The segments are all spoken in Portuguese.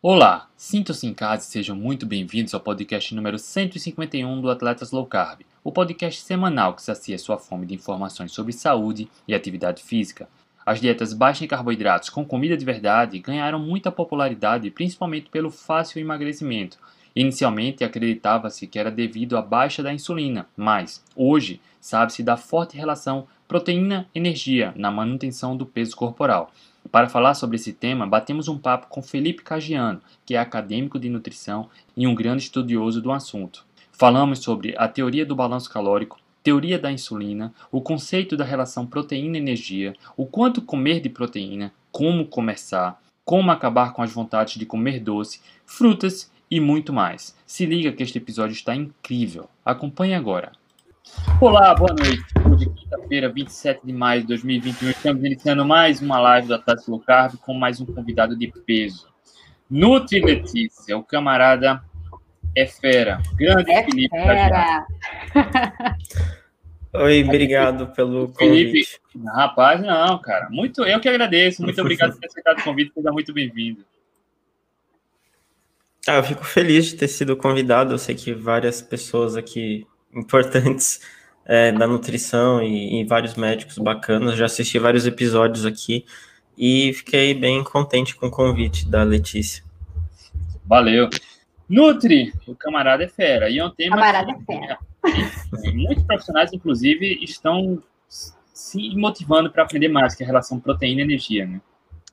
Olá, sintam-se em casa e sejam muito bem-vindos ao podcast número 151 do Atletas Low Carb, o podcast semanal que sacia sua fome de informações sobre saúde e atividade física. As dietas baixas em carboidratos com comida de verdade ganharam muita popularidade, principalmente pelo fácil emagrecimento. Inicialmente acreditava-se que era devido à baixa da insulina, mas hoje sabe-se da forte relação proteína-energia na manutenção do peso corporal. Para falar sobre esse tema, batemos um papo com Felipe Cagiano, que é acadêmico de nutrição e um grande estudioso do assunto. Falamos sobre a teoria do balanço calórico, teoria da insulina, o conceito da relação proteína-energia, o quanto comer de proteína, como começar, como acabar com as vontades de comer doce, frutas e muito mais. Se liga que este episódio está incrível. Acompanhe agora. Olá, boa noite. Hoje, quinta-feira, 27 de maio de 2021, estamos iniciando mais uma live do Atlético Low Carb com mais um convidado de peso. Nutri Letícia, o camarada é fera. Grande É Felipe. fera. Oi, obrigado pelo Felipe, convite. rapaz, não, cara. Muito, eu que agradeço. Muito obrigado por ter aceitado o convite. Seja muito bem-vindo. Ah, eu fico feliz de ter sido convidado. Eu sei que várias pessoas aqui importantes é, da nutrição e, e vários médicos bacanas. Já assisti vários episódios aqui e fiquei bem contente com o convite da Letícia. Valeu. Nutri, o camarada é fera. E é um tema. Camarada que- é fera. Muitos profissionais, inclusive, estão se motivando para aprender mais, que é a relação proteína-energia, né?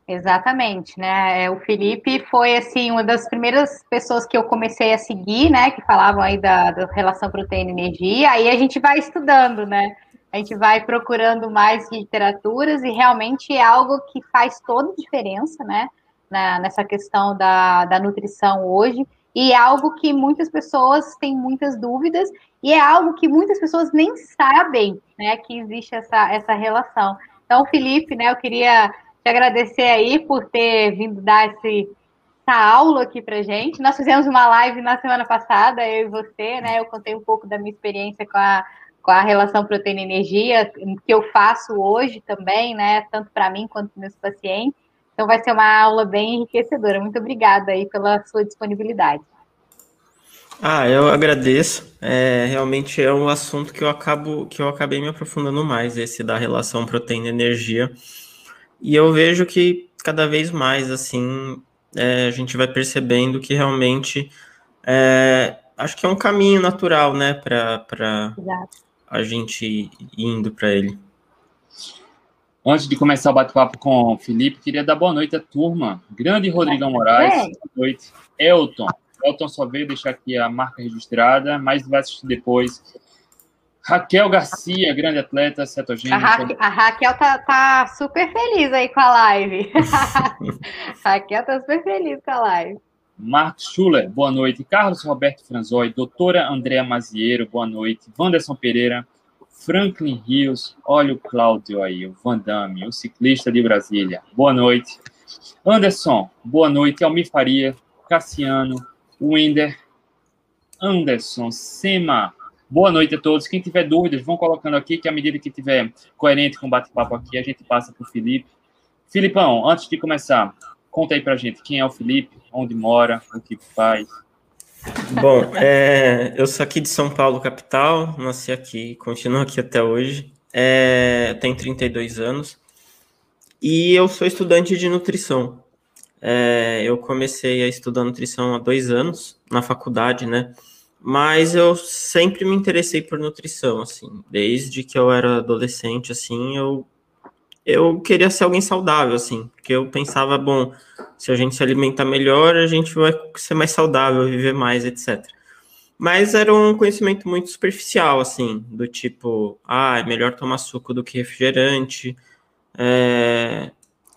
Exatamente, né? É, O Felipe foi assim uma das primeiras pessoas que eu comecei a seguir, né? Que falavam aí da, da relação proteína-energia. Aí a gente vai estudando, né? A gente vai procurando mais literaturas e realmente é algo que faz toda a diferença, né? Na, nessa questão da, da nutrição hoje. E é algo que muitas pessoas têm muitas dúvidas e é algo que muitas pessoas nem sabem, né? Que existe essa, essa relação. Então, Felipe, né? Eu queria te agradecer aí por ter vindo dar esse, essa aula aqui pra gente. Nós fizemos uma live na semana passada, eu e você, né? Eu contei um pouco da minha experiência com a, com a relação proteína-energia, que eu faço hoje também, né? Tanto para mim quanto para meus pacientes. Então vai ser uma aula bem enriquecedora. Muito obrigada aí pela sua disponibilidade. Ah, eu agradeço. É, realmente é um assunto que eu acabo que eu acabei me aprofundando mais, esse da relação proteína-energia. E eu vejo que cada vez mais assim é, a gente vai percebendo que realmente é, acho que é um caminho natural, né, para a gente ir indo para ele. Antes de começar o bate-papo com o Felipe, queria dar boa noite à turma. Grande Rodrigão Moraes. É. Boa noite. Elton. Elton só veio deixar aqui a marca registrada, mas vai assistir depois. Raquel Garcia, grande atleta, A, cetogênica. Ra a Raquel tá, tá super feliz aí com a live. a Raquel tá super feliz com a live. Marcos Schuller, boa noite. Carlos Roberto Franzói, doutora Andréa Maziero, boa noite. Wanderson Pereira, Franklin Rios, olha o Cláudio aí, o Van Damme, o ciclista de Brasília, boa noite. Anderson, boa noite. Almir Faria, Cassiano, Wender, Anderson, Sema, boa noite a todos. Quem tiver dúvidas, vão colocando aqui, que à medida que tiver coerente com o bate-papo aqui, a gente passa para o Felipe. Filipão, antes de começar, conta aí pra gente quem é o Felipe, onde mora, o que faz. Bom, é, eu sou aqui de São Paulo, capital, nasci aqui, continuo aqui até hoje. É, tenho 32 anos e eu sou estudante de nutrição. É, eu comecei a estudar nutrição há dois anos na faculdade, né? Mas eu sempre me interessei por nutrição, assim, desde que eu era adolescente, assim, eu eu queria ser alguém saudável, assim, porque eu pensava, bom, se a gente se alimentar melhor, a gente vai ser mais saudável, viver mais, etc. Mas era um conhecimento muito superficial, assim, do tipo, ah, é melhor tomar suco do que refrigerante, é,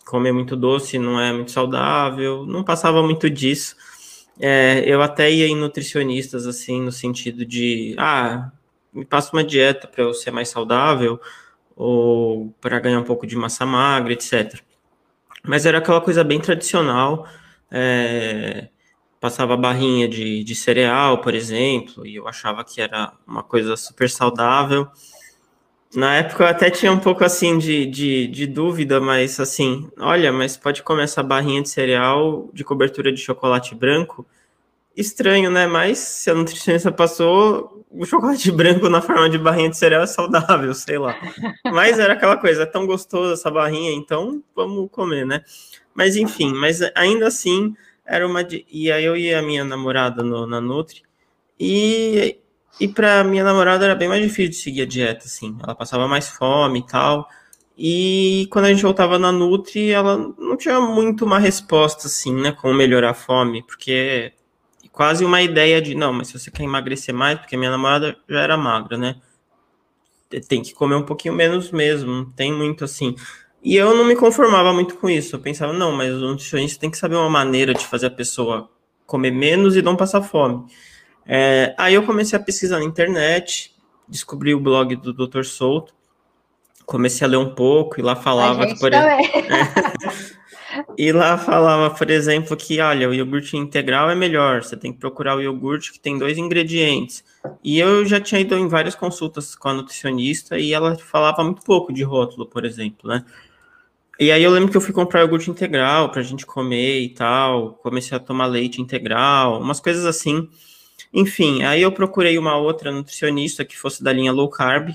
comer muito doce não é muito saudável, não passava muito disso. É, eu até ia em nutricionistas, assim, no sentido de, ah, me passa uma dieta para eu ser mais saudável, ou para ganhar um pouco de massa magra, etc. Mas era aquela coisa bem tradicional, é, passava barrinha de, de cereal, por exemplo, e eu achava que era uma coisa super saudável. Na época eu até tinha um pouco assim de, de, de, dúvida, mas assim, olha, mas pode comer essa barrinha de cereal de cobertura de chocolate branco? Estranho, né? Mas se a nutricionista passou, o chocolate branco na forma de barrinha de cereal é saudável, sei lá. Mas era aquela coisa, é tão gostosa essa barrinha, então vamos comer, né? Mas enfim, mas ainda assim era uma. E aí eu e a minha namorada no, na Nutri, e e para minha namorada era bem mais difícil de seguir a dieta, assim. Ela passava mais fome e tal. E quando a gente voltava na Nutri, ela não tinha muito uma resposta, assim, né? Como melhorar a fome, porque quase uma ideia de, não, mas se você quer emagrecer mais, porque minha namorada já era magra, né? Tem que comer um pouquinho menos mesmo, não tem muito assim. E eu não me conformava muito com isso. Eu pensava, não, mas o nutricionista tem que saber uma maneira de fazer a pessoa comer menos e não passar fome. É, aí eu comecei a pesquisar na internet, descobri o blog do Dr. Souto, comecei a ler um pouco e lá falava que, por exemplo. É, e lá falava, por exemplo, que olha, o iogurte integral é melhor, você tem que procurar o iogurte que tem dois ingredientes. E eu já tinha ido em várias consultas com a nutricionista e ela falava muito pouco de rótulo, por exemplo, né? E aí eu lembro que eu fui comprar iogurte integral pra gente comer e tal, comecei a tomar leite integral, umas coisas assim. Enfim, aí eu procurei uma outra nutricionista que fosse da linha low carb.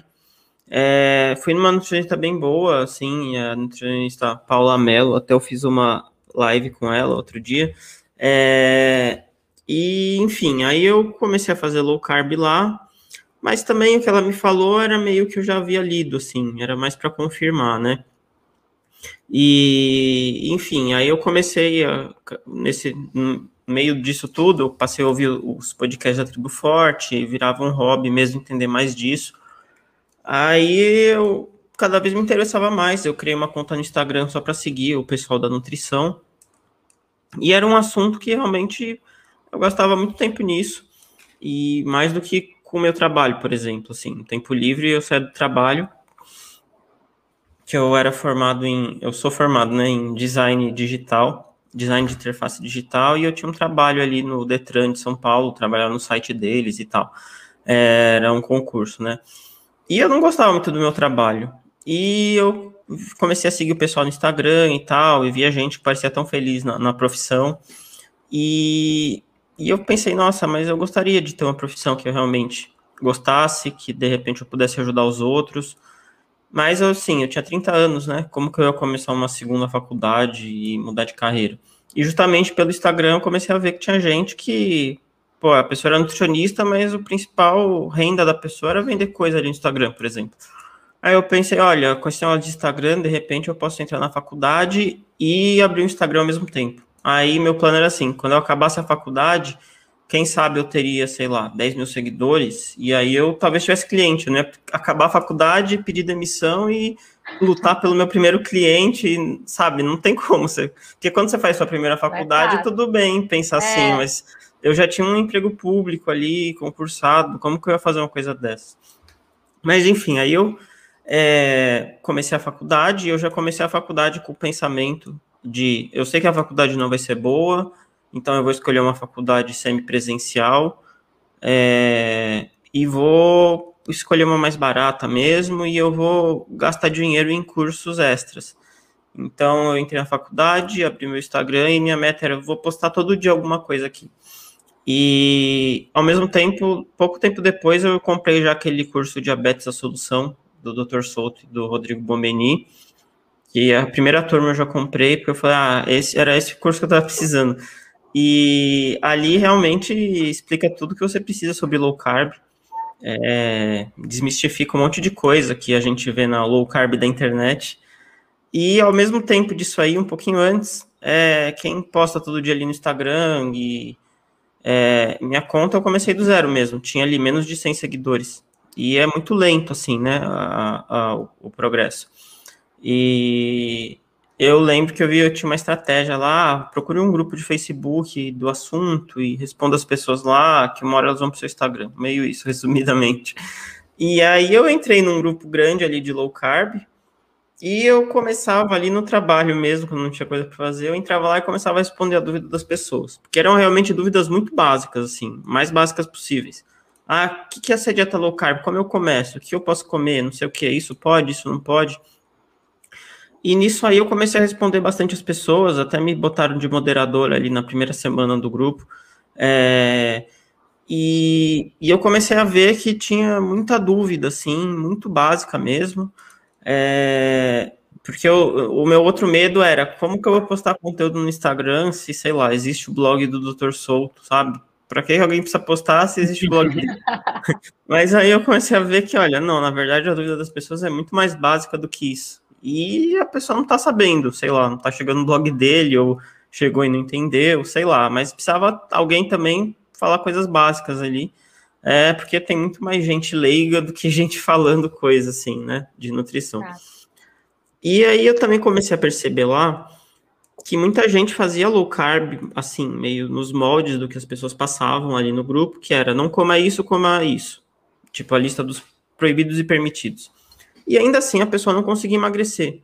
É, fui numa nutricionista bem boa, assim, a nutricionista Paula Mello, até eu fiz uma live com ela outro dia. É, e, enfim, aí eu comecei a fazer low carb lá, mas também o que ela me falou era meio que eu já havia lido, assim, era mais para confirmar, né? E, enfim, aí eu comecei a, nesse meio disso tudo, eu passei a ouvir os podcasts da Tribo Forte, virava um hobby mesmo entender mais disso. Aí eu cada vez me interessava mais. Eu criei uma conta no Instagram só para seguir o pessoal da nutrição. E era um assunto que realmente eu gastava muito tempo nisso. E mais do que com o meu trabalho, por exemplo. Assim, tempo livre eu saio do trabalho. Que eu era formado em. Eu sou formado né, em design digital design de interface digital e eu tinha um trabalho ali no Detran de São Paulo, trabalhar no site deles e tal. Era um concurso, né? E eu não gostava muito do meu trabalho. E eu comecei a seguir o pessoal no Instagram e tal, e via gente que parecia tão feliz na, na profissão. E, e eu pensei, nossa, mas eu gostaria de ter uma profissão que eu realmente gostasse, que de repente eu pudesse ajudar os outros. Mas, assim, eu tinha 30 anos, né? Como que eu ia começar uma segunda faculdade e mudar de carreira? E justamente pelo Instagram eu comecei a ver que tinha gente que, pô, a pessoa era nutricionista, mas o principal renda da pessoa era vender coisa ali no Instagram, por exemplo. Aí eu pensei, olha, com esse negócio de Instagram, de repente eu posso entrar na faculdade e abrir o Instagram ao mesmo tempo. Aí meu plano era assim, quando eu acabasse a faculdade, quem sabe eu teria, sei lá, 10 mil seguidores, e aí eu talvez tivesse cliente, né? Acabar a faculdade, pedir demissão e lutar pelo meu primeiro cliente, sabe? Não tem como. Você... Porque quando você faz sua primeira faculdade, é tudo bem pensar assim, é. assim, mas eu já tinha um emprego público ali, concursado, como que eu ia fazer uma coisa dessa? Mas enfim, aí eu é, comecei a faculdade, e eu já comecei a faculdade com o pensamento de eu sei que a faculdade não vai ser boa, então eu vou escolher uma faculdade semipresencial é, e vou escolher uma mais barata mesmo e eu vou gastar dinheiro em cursos extras. Então eu entrei na faculdade, abri meu Instagram e minha meta era vou postar todo dia alguma coisa aqui. E ao mesmo tempo, pouco tempo depois eu comprei já aquele curso Diabetes a Solução do Dr. Souto e do Rodrigo Bombeni. E a primeira turma eu já comprei, porque eu falei, ah, esse era esse curso que eu estava precisando. E ali realmente explica tudo que você precisa sobre low carb. É, desmistifica um monte de coisa que a gente vê na low carb da internet. E ao mesmo tempo disso aí, um pouquinho antes, é, quem posta todo dia ali no Instagram e é, minha conta eu comecei do zero mesmo, tinha ali menos de 100 seguidores. E é muito lento, assim, né, a, a, o, o progresso. E eu lembro que eu vi, eu tinha uma estratégia lá, procure um grupo de Facebook do assunto e responda as pessoas lá, que uma hora elas vão para o seu Instagram, meio isso, resumidamente. E aí eu entrei num grupo grande ali de low carb, e eu começava ali no trabalho mesmo, quando não tinha coisa para fazer, eu entrava lá e começava a responder a dúvida das pessoas, porque eram realmente dúvidas muito básicas, assim, mais básicas possíveis. Ah, o que, que é essa dieta low carb? Como eu começo? O que eu posso comer? Não sei o que. Isso pode, isso não pode. E nisso aí eu comecei a responder bastante as pessoas, até me botaram de moderador ali na primeira semana do grupo. É, e, e, eu comecei a ver que tinha muita dúvida, assim, muito básica mesmo. É, porque eu, o meu outro medo era como que eu vou postar conteúdo no Instagram se, sei lá, existe o blog do Dr. Souto, sabe? Para que alguém precisa postar se existe o blog dele? Mas aí eu comecei a ver que, olha, não, na verdade a dúvida das pessoas é muito mais básica do que isso e a pessoa não tá sabendo, sei lá, não tá chegando no blog dele, ou chegou e não entendeu, sei lá, mas precisava alguém também falar coisas básicas ali, é porque tem muito mais gente leiga do que gente falando coisa assim, né, de nutrição. Tá. E aí eu também comecei a perceber lá que muita gente fazia low carb, assim, meio nos moldes do que as pessoas passavam ali no grupo, que era não coma isso, coma isso. Tipo a lista dos proibidos e permitidos e ainda assim a pessoa não conseguia emagrecer.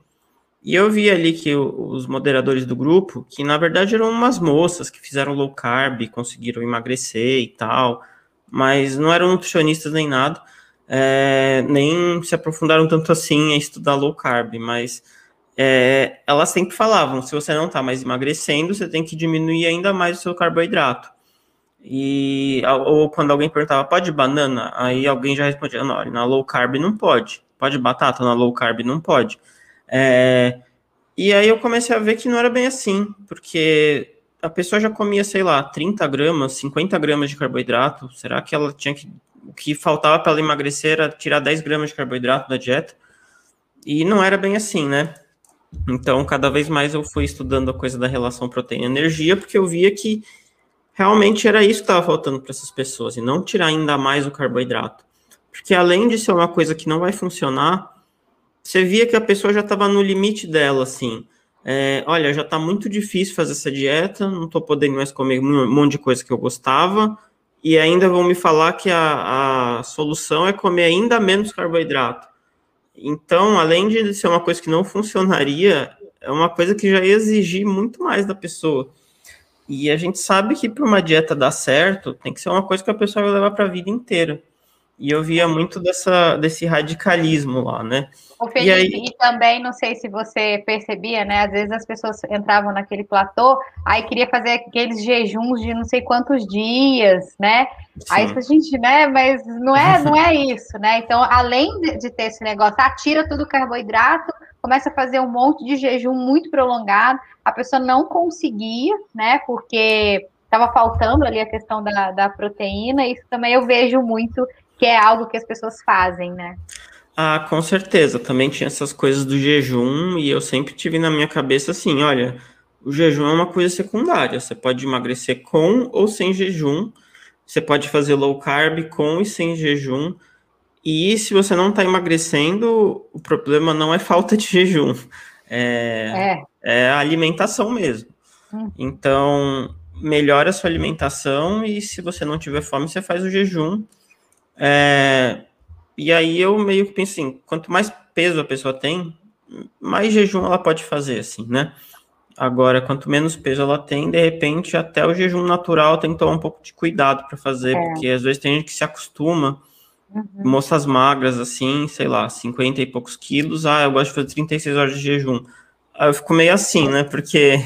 E eu vi ali que os moderadores do grupo, que na verdade eram umas moças que fizeram low carb, conseguiram emagrecer e tal, mas não eram nutricionistas nem nada, é, nem se aprofundaram tanto assim a estudar low carb, mas é, elas sempre falavam: se você não está mais emagrecendo, você tem que diminuir ainda mais o seu carboidrato. E ou quando alguém perguntava, pode banana? Aí alguém já respondia, não, na low carb não pode. Pode batata na low carb? Não pode. É, e aí eu comecei a ver que não era bem assim, porque a pessoa já comia, sei lá, 30 gramas, 50 gramas de carboidrato. Será que ela tinha que. O que faltava para ela emagrecer era tirar 10 gramas de carboidrato da dieta? E não era bem assim, né? Então, cada vez mais eu fui estudando a coisa da relação proteína-energia, porque eu via que realmente era isso que estava faltando para essas pessoas, e não tirar ainda mais o carboidrato. Porque além de ser uma coisa que não vai funcionar, você via que a pessoa já estava no limite dela, assim. É, olha, já está muito difícil fazer essa dieta, não estou podendo mais comer um monte de coisa que eu gostava, e ainda vão me falar que a, a solução é comer ainda menos carboidrato. Então, além de ser uma coisa que não funcionaria, é uma coisa que já ia exigir muito mais da pessoa. E a gente sabe que para uma dieta dar certo, tem que ser uma coisa que a pessoa vai levar para a vida inteira. E eu via muito dessa, desse radicalismo lá, né? O Felipe, e, aí... e, também, não sei se você percebia, né? Às vezes as pessoas entravam naquele platô, aí queria fazer aqueles jejuns de não sei quantos dias, né? Sim. Aí a gente, né? Mas não é, não é isso, né? Então, além de ter esse negócio, ah, tira tudo o carboidrato, começa a fazer um monte de jejum muito prolongado, a pessoa não conseguia, né? Porque estava faltando ali a questão da, da proteína, isso também eu vejo muito que é algo que as pessoas fazem, né? Ah, com certeza. Também tinha essas coisas do jejum e eu sempre tive na minha cabeça assim, olha, o jejum é uma coisa secundária. Você pode emagrecer com ou sem jejum. Você pode fazer low carb com e sem jejum. E se você não está emagrecendo, o problema não é falta de jejum, é, é. é a alimentação mesmo. Hum. Então, melhora a sua alimentação e se você não tiver fome, você faz o jejum é, e aí eu meio que penso assim, quanto mais peso a pessoa tem, mais jejum ela pode fazer, assim, né? Agora, quanto menos peso ela tem, de repente, até o jejum natural tem que tomar um pouco de cuidado para fazer, é. porque às vezes tem gente que se acostuma, uhum. moças magras, assim, sei lá, 50 e poucos quilos, ah, eu gosto de fazer 36 horas de jejum. Aí eu fico meio assim, né? Porque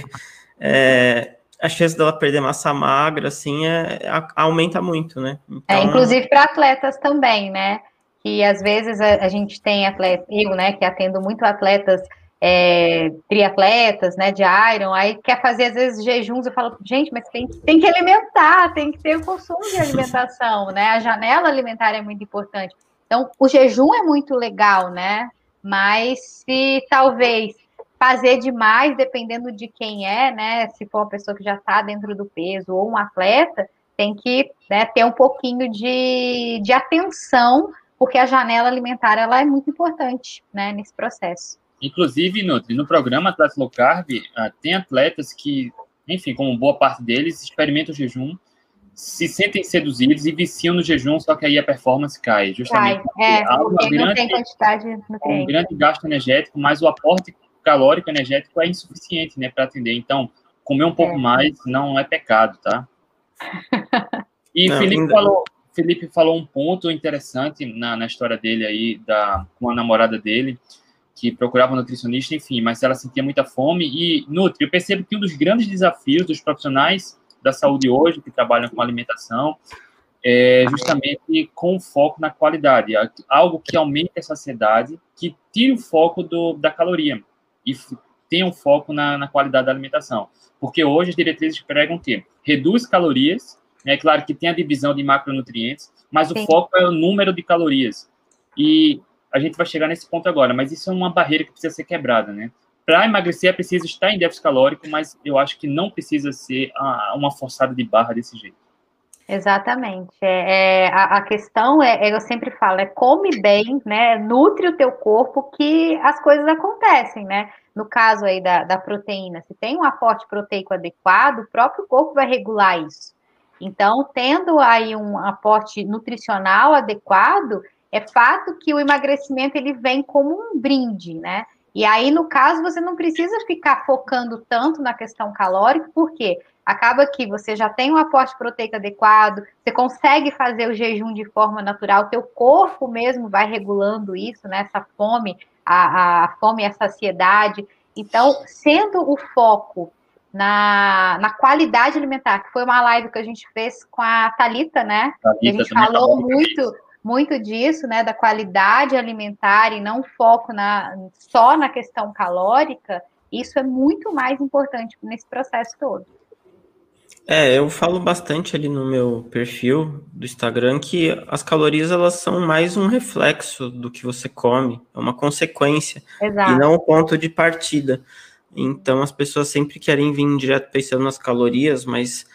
é, a chance dela perder massa magra, assim, é, aumenta muito, né? É, então... É, inclusive para atletas também, né? Que às vezes a, a, gente tem atleta, eu, né, que atendo muito atletas, é, triatletas, né, de Iron, aí quer fazer às vezes jejuns, eu falo, gente, mas tem, tem que alimentar, tem que ter o consumo de alimentação, né? A janela alimentar é muito importante. Então, o jejum é muito legal, né? Mas se talvez fazer demais, dependendo de quem é, né? Se for uma pessoa que já está dentro do peso ou um atleta, tem que né, ter um pouquinho de, de atenção, porque a janela alimentar ela é muito importante né, nesse processo. Inclusive, no, no programa Atletas Low Carb, uh, tem atletas que, enfim, como boa parte deles, experimentam o jejum, se sentem seduzidos e viciam no jejum, só que aí a performance cai. Justamente cai, é, porque grande, não tem quantidade Um grande gasto energético, mas o aporte calórico energético é insuficiente, né, para atender. Então, comer um pouco é. mais não é pecado, tá? E não, Felipe ainda... falou, Felipe falou um ponto interessante na, na história dele aí, da, com a namorada dele, que procurava um nutricionista, enfim, mas ela sentia muita fome. E, Nutri, eu percebo que um dos grandes desafios dos profissionais da saúde hoje, que trabalham com alimentação, é justamente com foco na qualidade, algo que aumente a saciedade, que tire o foco do, da caloria e tenha um foco na, na qualidade da alimentação. Porque hoje as diretrizes pregam que reduz calorias, é claro que tem a divisão de macronutrientes, mas Sim. o foco é o número de calorias. E a gente vai chegar nesse ponto agora, mas isso é uma barreira que precisa ser quebrada, né? Para emagrecer é preciso estar em déficit calórico, mas eu acho que não precisa ser uma forçada de barra desse jeito. Exatamente. É, é a, a, questão é, é, eu sempre falo, é come bem, né? Nutre o teu corpo que as coisas acontecem, né? No caso aí da, da proteína, se tem um aporte proteico adequado, o próprio corpo vai regular isso. Então, tendo aí um aporte nutricional adequado, é fato que o emagrecimento ele vem como um brinde, né? E aí, no caso, você não precisa ficar focando tanto na questão calórica, porque acaba que você já tem um aporte proteico adequado, você consegue fazer o jejum de forma natural, teu corpo mesmo vai regulando isso, né? Essa fome, a, a fome e a saciedade. Então, sendo o foco na, na qualidade alimentar, que foi uma live que a gente fez com a Talita, né? Thalita a gente falou muito muito disso, né, da qualidade alimentar e não foco na, só na questão calórica, isso é muito mais importante nesse processo todo. É, eu falo bastante ali no meu perfil do Instagram que as calorias elas são mais um reflexo do que você come, é uma consequência Exato. e não um ponto de partida. Então as pessoas sempre querem vir direto pensando nas calorias, mas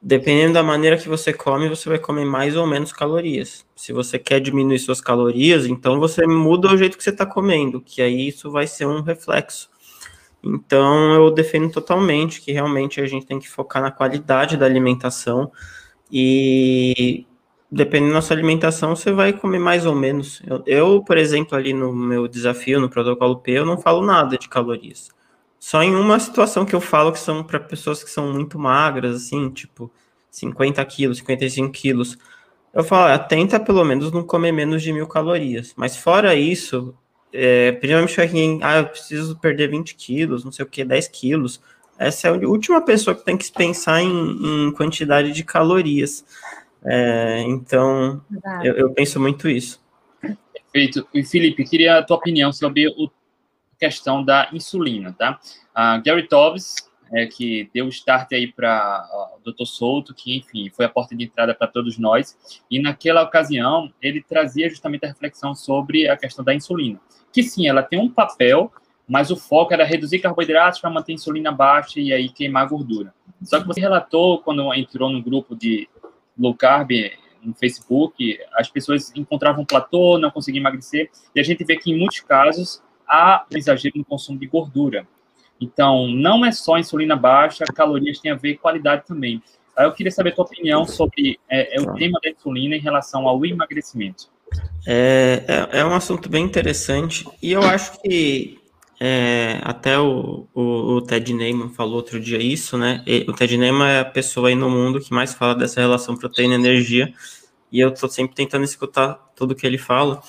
dependendo da maneira que você come, você vai comer mais ou menos calorias. Se você quer diminuir suas calorias, então você muda o jeito que você está comendo, que aí isso vai ser um reflexo. Então eu defendo totalmente que realmente a gente tem que focar na qualidade da alimentação e dependendo da sua alimentação, você vai comer mais ou menos. Eu, eu, por exemplo, ali no meu desafio, no protocolo P, eu não falo nada de calorias. Só em uma situação que eu falo que são para pessoas que são muito magras, assim, tipo 50 quilos, 55 quilos. Eu falo, ah, tenta pelo menos não comer menos de mil calorias. Mas fora isso, é, principalmente quem, ah, eu preciso perder 20 quilos, não sei o que, 10 quilos. Essa é a última pessoa que tem que pensar em, em quantidade de calorias. É, então, eu, eu, penso muito isso. Perfeito. E Felipe, queria a tua opinião sobre o questão da insulina, tá? A Gary Tobbs, é, que deu start aí para o Dr. Souto, que, enfim, foi a porta de entrada para todos nós, e naquela ocasião ele trazia justamente a reflexão sobre a questão da insulina, que sim, ela tem um papel, mas o foco era reduzir carboidratos para manter a insulina baixa e aí queimar a gordura. Só que você relatou, quando entrou no grupo de low carb no Facebook, as pessoas encontravam um platô, não conseguiam emagrecer, e a gente vê que em muitos casos há um exagero no consumo de gordura. Então, não é só insulina baixa, calorias tem a ver com qualidade também. Eu queria saber a tua opinião sobre é, é o tema da insulina em relação ao emagrecimento. É, é, é, um assunto bem interessante e eu acho que é, até o, o, o, Ted Neyman falou outro dia isso, né? E, o Ted Neyman é a pessoa aí no mundo que mais fala dessa relação proteína-energia e eu estou sempre tentando escutar tudo que ele fala.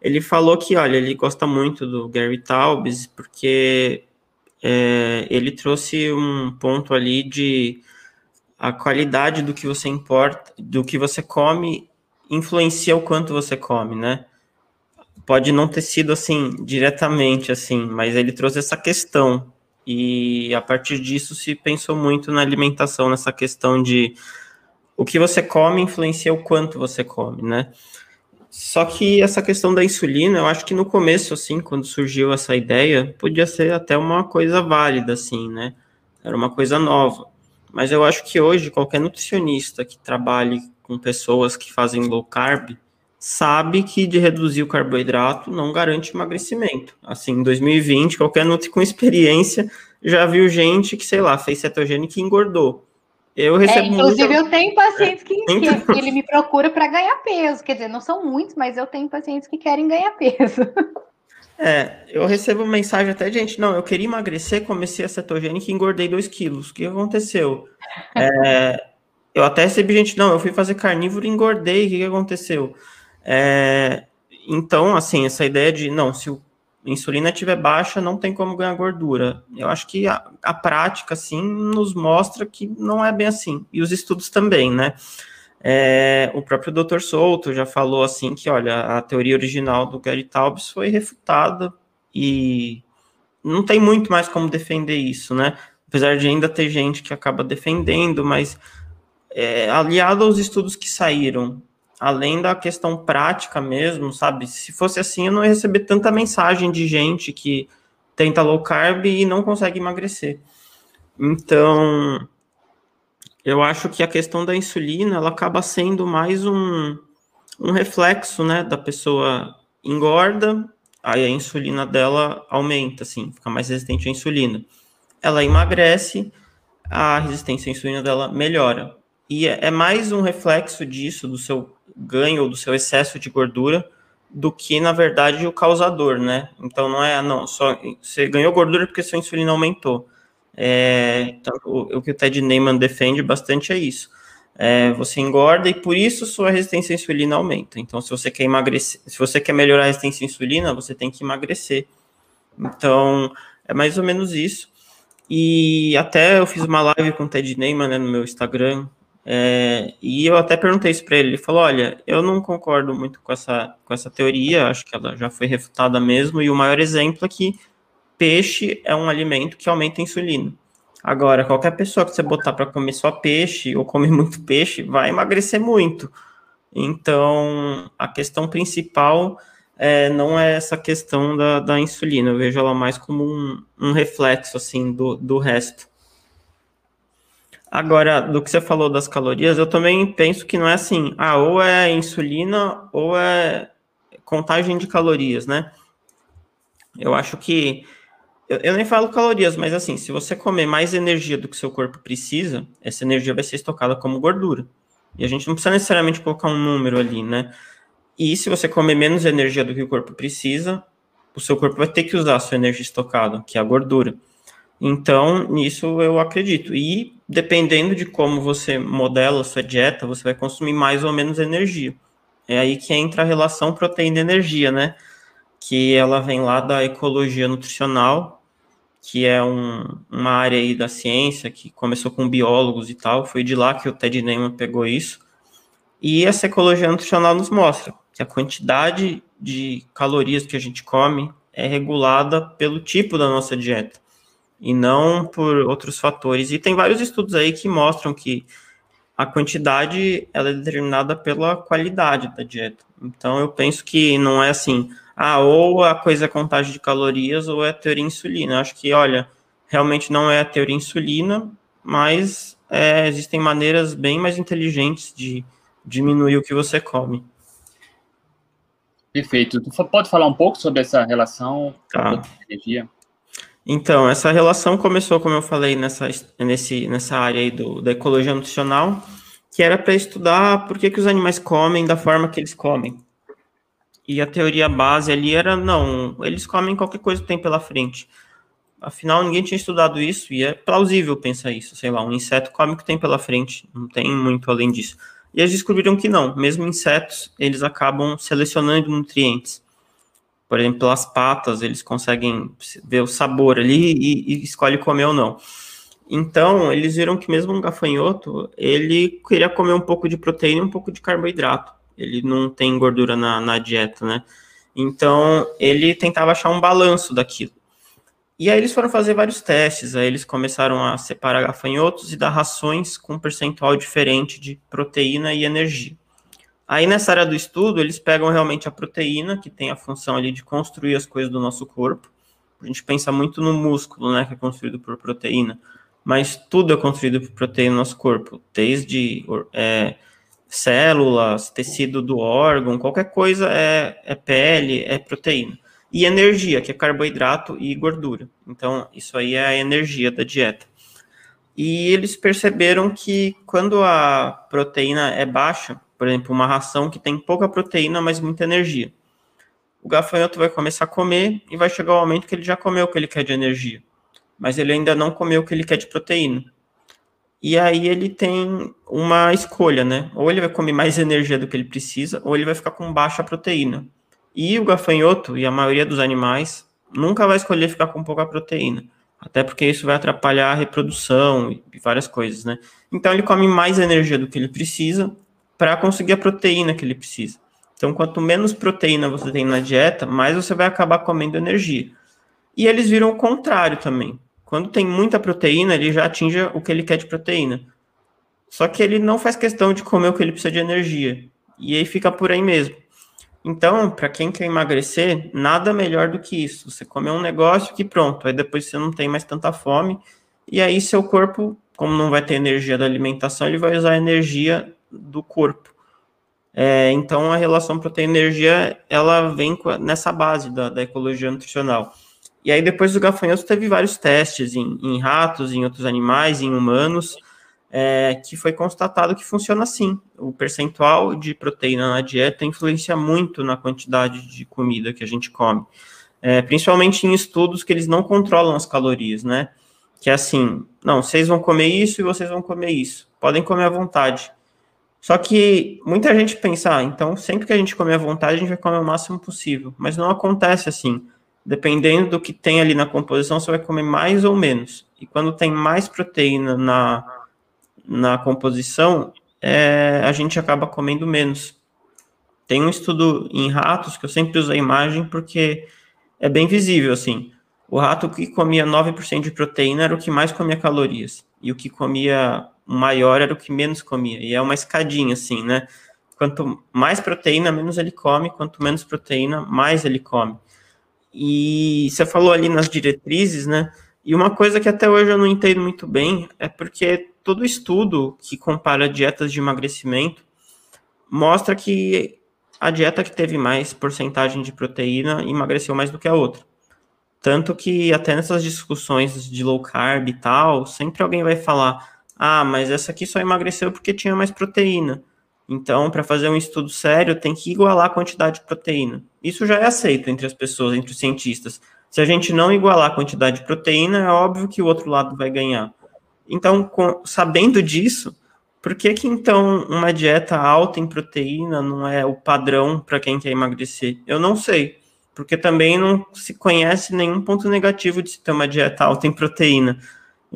Ele falou que, olha, ele gosta muito do Gary Taubes, porque é, ele trouxe um ponto ali de a qualidade do que você importa, do que você come, influencia o quanto você come, né? Pode não ter sido assim diretamente assim, mas ele trouxe essa questão e a partir disso se pensou muito na alimentação, nessa questão de o que você come influencia o quanto você come, né? Só que essa questão da insulina, eu acho que no começo, assim, quando surgiu essa ideia, podia ser até uma coisa válida, assim, né? Era uma coisa nova. Mas eu acho que hoje, qualquer nutricionista que trabalhe com pessoas que fazem low carb, sabe que de reduzir o carboidrato não garante emagrecimento. Assim, em 2020, qualquer nutri com experiência já viu gente que, sei lá, fez cetogênica e engordou. Eu recebo é, inclusive, muito... eu tenho pacientes que, que ele me procura para ganhar peso. Quer dizer, não são muitos, mas eu tenho pacientes que querem ganhar peso. É, eu recebo mensagem até de gente, não, eu queria emagrecer, comecei a cetogênica e engordei 2 quilos. O que aconteceu? É, eu até recebi gente, não, eu fui fazer carnívoro e engordei, o que, que aconteceu? É, então, assim, essa ideia de, não, se a insulina estiver baixa, não tem como ganhar gordura. Eu acho que a, a prática, assim, nos mostra que não é bem assim. E os estudos também, né? É, o próprio Dr. Souto já falou assim que, olha, a teoria original do Gary Taubes foi refutada e não tem muito mais como defender isso, né? Apesar de ainda ter gente que acaba defendendo, mas é, aliado aos estudos que saíram, além da questão prática mesmo, sabe? Se fosse assim, eu não ia receber tanta mensagem de gente que tenta low carb e não consegue emagrecer. Então, eu acho que a questão da insulina ela acaba sendo mais um, um reflexo, né, da pessoa engorda, aí a insulina dela aumenta, assim, fica mais resistente à insulina. Ela emagrece, a resistência à insulina dela melhora. E é, é mais um reflexo disso, do seu ganho ou do seu excesso de gordura, do que, na verdade, o causador, né? Então não é, não, só você ganhou gordura porque sua insulina aumentou. É, então, o, o, que o Ted Neyman defende bastante é isso. É, você engorda e por isso sua resistência à insulina aumenta. Então, se você quer emagrecer, se você quer melhorar a resistência à insulina, você tem que emagrecer. Então, é mais ou menos isso. E até eu fiz uma live com o Ted Neyman né, no meu Instagram, é, e eu até perguntei isso para ele. Ele falou: Olha, eu não concordo muito com essa, com essa teoria, acho que ela já foi refutada mesmo. E o maior exemplo é que peixe é um alimento que aumenta a insulina. Agora, qualquer pessoa que você botar para comer só peixe ou comer muito peixe vai emagrecer muito. Então, a questão principal é, não é essa questão da, da insulina, eu vejo ela mais como um, um reflexo assim do, do resto. Agora, do que você falou das calorias, eu também penso que não é assim, ah, ou é insulina ou é contagem de calorias, né? Eu acho que eu, eu, nem falo calorias, mas assim, se você comer mais energia do que seu corpo precisa, essa energia vai ser estocada como gordura. E a gente não precisa necessariamente colocar um número ali, né? E se você comer menos energia do que o corpo precisa, o seu corpo vai ter que usar a sua energia estocada, que é a gordura. Então, nisso eu acredito. E dependendo de como você modela a sua dieta, você vai consumir mais ou menos energia. É aí que entra a relação proteína-energia, né? Que ela vem lá da ecologia nutricional, que é um, uma área aí da ciência que começou com biólogos e tal, foi de lá que o Ted Neyman pegou isso. E essa ecologia nutricional nos mostra que a quantidade de calorias que a gente come é regulada pelo tipo da nossa dieta e não por outros fatores. E tem vários estudos aí que mostram que a quantidade ela é determinada pela qualidade da dieta. Então eu penso que não é assim, ah, ou a coisa é contagem de calorias ou é a teoria insulina. Eu acho que, olha, realmente não é a teoria insulina, mas é, existem maneiras bem mais inteligentes de diminuir o que você come. Perfeito. Tu pode falar um pouco sobre essa relação tá. energia? Então, essa relação começou, como eu falei, nessa, nesse, nessa área aí do, da ecologia nutricional, que era para estudar por que, que os animais comem da forma que eles comem. E a teoria base ali era, não, eles comem qualquer coisa que tem pela frente. Afinal, ninguém tinha estudado isso e é plausível pensar isso. Sei lá, um inseto come o que tem pela frente, não tem muito além disso. E eles descobriram que não, mesmo insetos, eles acabam selecionando nutrientes. Por exemplo, pelas patas, eles conseguem ver o sabor ali e, e escolhe comer ou não. Então, eles viram que mesmo um gafanhoto, ele queria comer um pouco de proteína e um pouco de carboidrato ele não tem gordura na, na dieta, né? Então, ele tentava achar um balanço daquilo. E aí eles foram fazer vários testes, aí eles começaram a separar gafanhotos e dar rações com um percentual diferente de proteína e energia. Aí nessa área do estudo, eles pegam realmente a proteína, que tem a função ali de construir as coisas do nosso corpo. A gente pensa muito no músculo, né, que é construído por proteína, mas tudo é construído por proteína no nosso corpo, desde é, células, tecido do órgão, qualquer coisa é, é pele, é proteína. E energia, que é carboidrato e gordura. Então, isso aí é a energia da dieta. E eles perceberam que quando a proteína é baixa, por exemplo, uma ração que tem pouca proteína, mas muita energia, o gafanhoto vai começar a comer e vai chegar o momento que ele já comeu o que ele quer de energia, mas ele ainda não comeu o que ele quer de proteína. E aí ele tem uma escolha, né? Ou ele vai comer mais energia do que ele precisa, ou ele vai ficar com baixa proteína. E o gafanhoto e a maioria dos animais nunca vai escolher ficar com pouca proteína, até porque isso vai atrapalhar a reprodução e várias coisas, né? Então ele come mais energia do que ele precisa para conseguir a proteína que ele precisa. Então, quanto menos proteína você tem na dieta, mais você vai acabar comendo energia. E eles viram o contrário também. Quando tem muita proteína, ele já atinge o que ele quer de proteína. Só que ele não faz questão de comer o que ele precisa de energia. E aí fica por aí mesmo. Então, para quem quer emagrecer, nada melhor do que isso. Você comer um negócio que pronto, aí depois você não tem mais tanta fome. E aí seu corpo, como não vai ter energia da alimentação, ele vai usar a energia do corpo. É, então, a relação proteína-energia, ela vem nessa base da, da ecologia nutricional. E aí, depois do gafanhoto, teve vários testes em, em ratos, em outros animais, em humanos, é, que foi constatado que funciona assim. O percentual de proteína na dieta influencia muito na quantidade de comida que a gente come. É, principalmente em estudos que eles não controlam as calorias, né? Que é assim, não, vocês vão comer isso e vocês vão comer isso. Podem comer à vontade. Só que muita gente pensa, ah, então sempre que a gente comer à vontade, a gente vai comer o máximo possível. Mas não acontece assim dependendo do que tem ali na composição, você vai comer mais ou menos. E quando tem mais proteína na, na composição, é, a gente acaba comendo menos. Tem um estudo em ratos que eu sempre uso a imagem porque é bem visível, assim. O rato que comia 9% de proteína era o que mais comia calorias. E o que comia maior era o que menos comia. E é uma escadinha, assim, né? Quanto mais proteína, menos ele come. Quanto menos proteína, mais ele come. E você falou ali nas diretrizes, né? E uma coisa que até hoje eu não entendo muito bem é porque todo estudo que compara dietas de emagrecimento mostra que a dieta que teve mais porcentagem de proteína emagreceu mais do que a outra. Tanto que até nessas discussões de low carb e tal, sempre alguém vai falar: ah, mas essa aqui só emagreceu porque tinha mais proteína. Então, para fazer um estudo sério, tem que igualar a quantidade de proteína. Isso já é aceito entre as pessoas, entre os cientistas. Se a gente não igualar a quantidade de proteína, é óbvio que o outro lado vai ganhar. Então, com, sabendo disso, por que que então uma dieta alta em proteína não é o padrão para quem quer emagrecer? Eu não sei, porque também não se conhece nenhum ponto negativo de se ter uma dieta alta em proteína.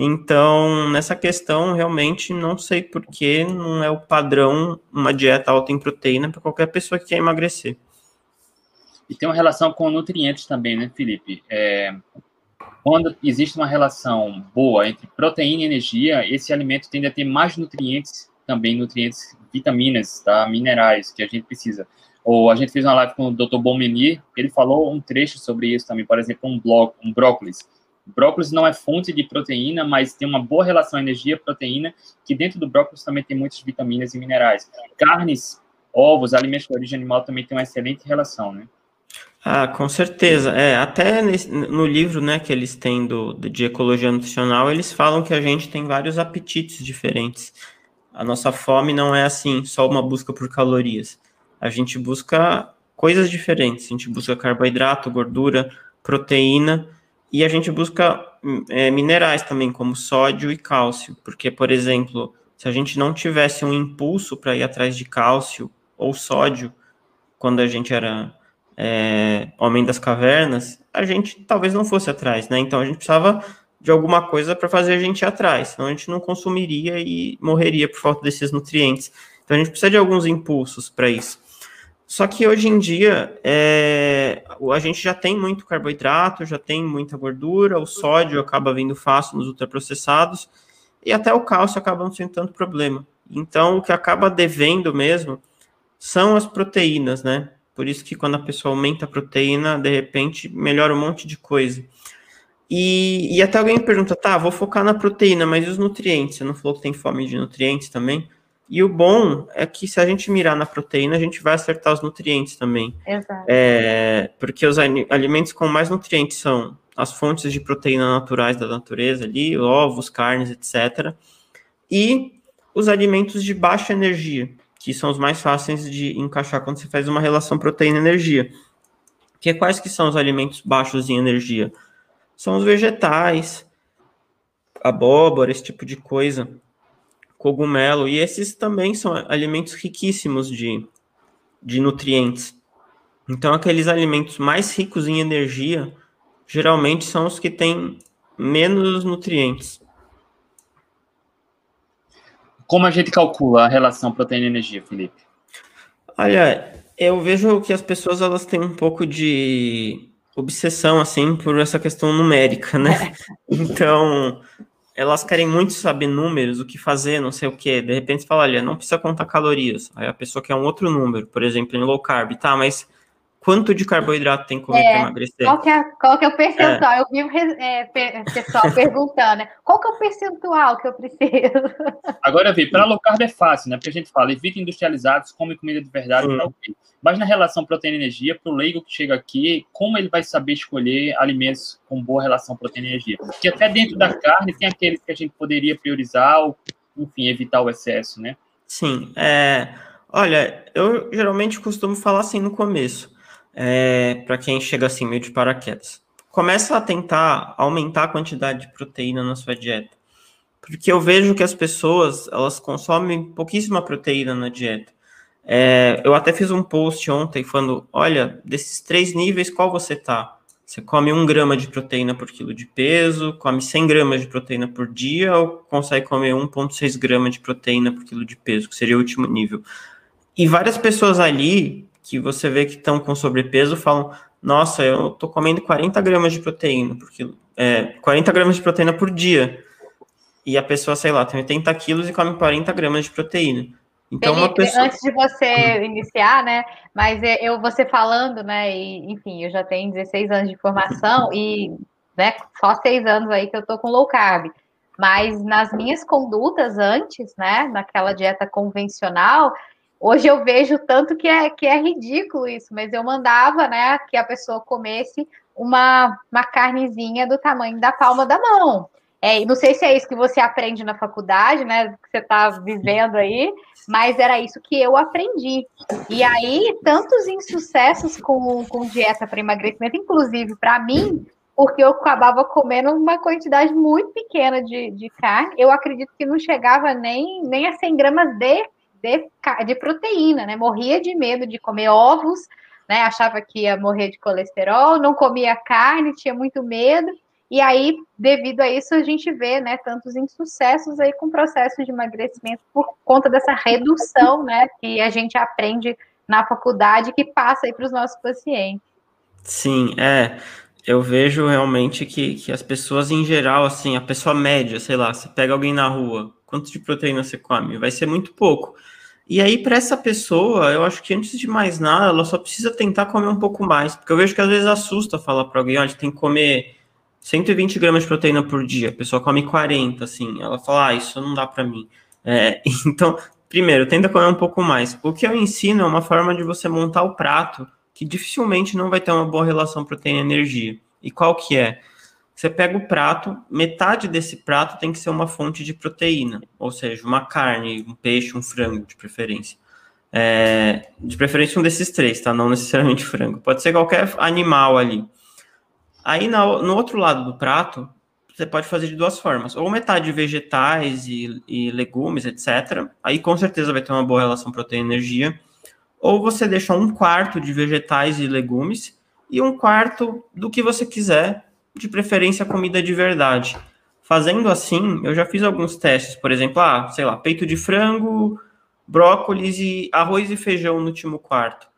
Então, nessa questão, realmente não sei por que não é o padrão uma dieta alta em proteína para qualquer pessoa que quer emagrecer. E tem uma relação com nutrientes também, né, Felipe? É, quando existe uma relação boa entre proteína e energia, esse alimento tende a ter mais nutrientes, também nutrientes, vitaminas, tá? minerais que a gente precisa. Ou a gente fez uma live com o Dr. Bomeni, ele falou um trecho sobre isso também, por exemplo, um, bloco, um brócolis Brócolis não é fonte de proteína, mas tem uma boa relação energia-proteína, que dentro do brócolis também tem muitas vitaminas e minerais. Carnes, ovos, alimentos de origem animal também tem uma excelente relação, né? Ah, com certeza. É, até no livro, né, que eles têm do, de ecologia nutricional, eles falam que a gente tem vários apetites diferentes. A nossa fome não é assim, só uma busca por calorias. A gente busca coisas diferentes. A gente busca carboidrato, gordura, proteína e a gente busca é, minerais também, como sódio e cálcio, porque, por exemplo, se a gente não tivesse um impulso para ir atrás de cálcio ou sódio, quando a gente era é, homem das cavernas, a gente talvez não fosse atrás, né? Então a gente precisava de alguma coisa para fazer a gente ir atrás, senão a gente não consumiria e morreria por falta desses nutrientes. Então a gente precisa de alguns impulsos para isso. Só que hoje em dia é, a gente já tem muito carboidrato, já tem muita gordura, o sódio acaba vindo fácil nos ultraprocessados e até o cálcio acaba não sendo tanto problema. Então o que acaba devendo mesmo são as proteínas, né? Por isso que quando a pessoa aumenta a proteína, de repente melhora um monte de coisa. E, e até alguém pergunta, tá, vou focar na proteína, mas e os nutrientes? Você não falou que tem fome de nutrientes também? E o bom é que se a gente mirar na proteína, a gente vai acertar os nutrientes também. Exato. É, porque os alimentos com mais nutrientes são as fontes de proteína naturais da natureza ali, ovos, carnes, etc. E os alimentos de baixa energia, que são os mais fáceis de encaixar quando você faz uma relação proteína-energia. Que quais que são os alimentos baixos em energia? São os vegetais, abóbora, esse tipo de coisa cogumelo, e esses também são alimentos riquíssimos de, de nutrientes. Então, aqueles alimentos mais ricos em energia, geralmente são os que têm menos nutrientes. Como a gente calcula a relação proteína-energia, Felipe? Olha, eu vejo que as pessoas elas têm um pouco de obsessão assim por essa questão numérica, né? Então, elas querem muito saber números, o que fazer, não sei o que. De repente você fala, olha, não precisa contar calorias. Aí a pessoa quer um outro número, por exemplo, em low carb, tá? Mas quanto de carboidrato tem que comer é, para emagrecer? Qual que, é, qual que é o percentual? É. Eu vi é, pessoal perguntando, né? Qual que é o percentual que eu preciso? Agora, vi, para low carb é fácil, né? Porque a gente fala, evita industrializados, come comida de verdade, tá ok. Mas na relação proteína-energia, para o leigo que chega aqui, como ele vai saber escolher alimentos com boa relação proteína-energia? Porque até dentro da carne tem aqueles que a gente poderia priorizar ou, enfim, evitar o excesso, né? Sim, é... Olha, eu geralmente costumo falar assim no começo é, para quem chega assim meio de paraquedas. Começa a tentar aumentar a quantidade de proteína na sua dieta. Porque eu vejo que as pessoas, elas consomem pouquíssima proteína na dieta. É, eu até fiz um post ontem falando, olha, desses três níveis, qual você tá? Você come um grama de proteína por quilo de peso, come 100 gramas de proteína por dia, ou consegue comer 1,6 gramas de proteína por quilo de peso, que seria o último nível. E várias pessoas ali que você vê que estão com sobrepeso falam: Nossa, eu tô comendo 40 gramas de proteína, porque é, 40 gramas de proteína por dia. E a pessoa, sei lá, tem 80 quilos e come 40 gramas de proteína. Então, Felipe, uma pessoa... antes de você iniciar, né? Mas é, eu você falando, né? E, enfim, eu já tenho 16 anos de formação e né, só seis anos aí que eu tô com low carb. Mas nas minhas condutas antes, né? Naquela dieta convencional, Hoje eu vejo tanto que é, que é ridículo isso, mas eu mandava, né, que a pessoa comesse uma, uma carnezinha do tamanho da palma da mão. É, não sei se é isso que você aprende na faculdade, né, que você está vivendo aí, mas era isso que eu aprendi. E aí, tantos insucessos com, com dieta para emagrecimento, inclusive para mim, porque eu acabava comendo uma quantidade muito pequena de, de carne, eu acredito que não chegava nem, nem a 100 gramas de de, de proteína, né? Morria de medo de comer ovos, né? Achava que ia morrer de colesterol, não comia carne, tinha muito medo. E aí, devido a isso, a gente vê, né, tantos insucessos aí com processos de emagrecimento por conta dessa redução, né, que a gente aprende na faculdade que passa aí para os nossos pacientes. Sim, é. Eu vejo realmente que, que as pessoas em geral, assim, a pessoa média, sei lá, você pega alguém na rua, quanto de proteína você come? Vai ser muito pouco. E aí, para essa pessoa, eu acho que antes de mais nada, ela só precisa tentar comer um pouco mais. Porque eu vejo que às vezes assusta falar para alguém, olha, tem que comer 120 gramas de proteína por dia. A pessoa come 40, assim. Ela fala, ah, isso não dá para mim. É, então, primeiro, tenta comer um pouco mais. O que eu ensino é uma forma de você montar o prato que dificilmente não vai ter uma boa relação proteína-energia. E qual que é? Você pega o prato, metade desse prato tem que ser uma fonte de proteína, ou seja, uma carne, um peixe, um frango, de preferência. É, de preferência um desses três, tá? Não necessariamente frango. Pode ser qualquer animal ali. Aí no, no outro lado do prato, você pode fazer de duas formas. Ou metade vegetais e, e legumes, etc. Aí com certeza vai ter uma boa relação proteína-energia. Ou você deixa um quarto de vegetais e legumes e um quarto do que você quiser de preferência comida de verdade. Fazendo assim, eu já fiz alguns testes, por exemplo, ah, sei lá, peito de frango, brócolis e arroz e feijão no último quarto.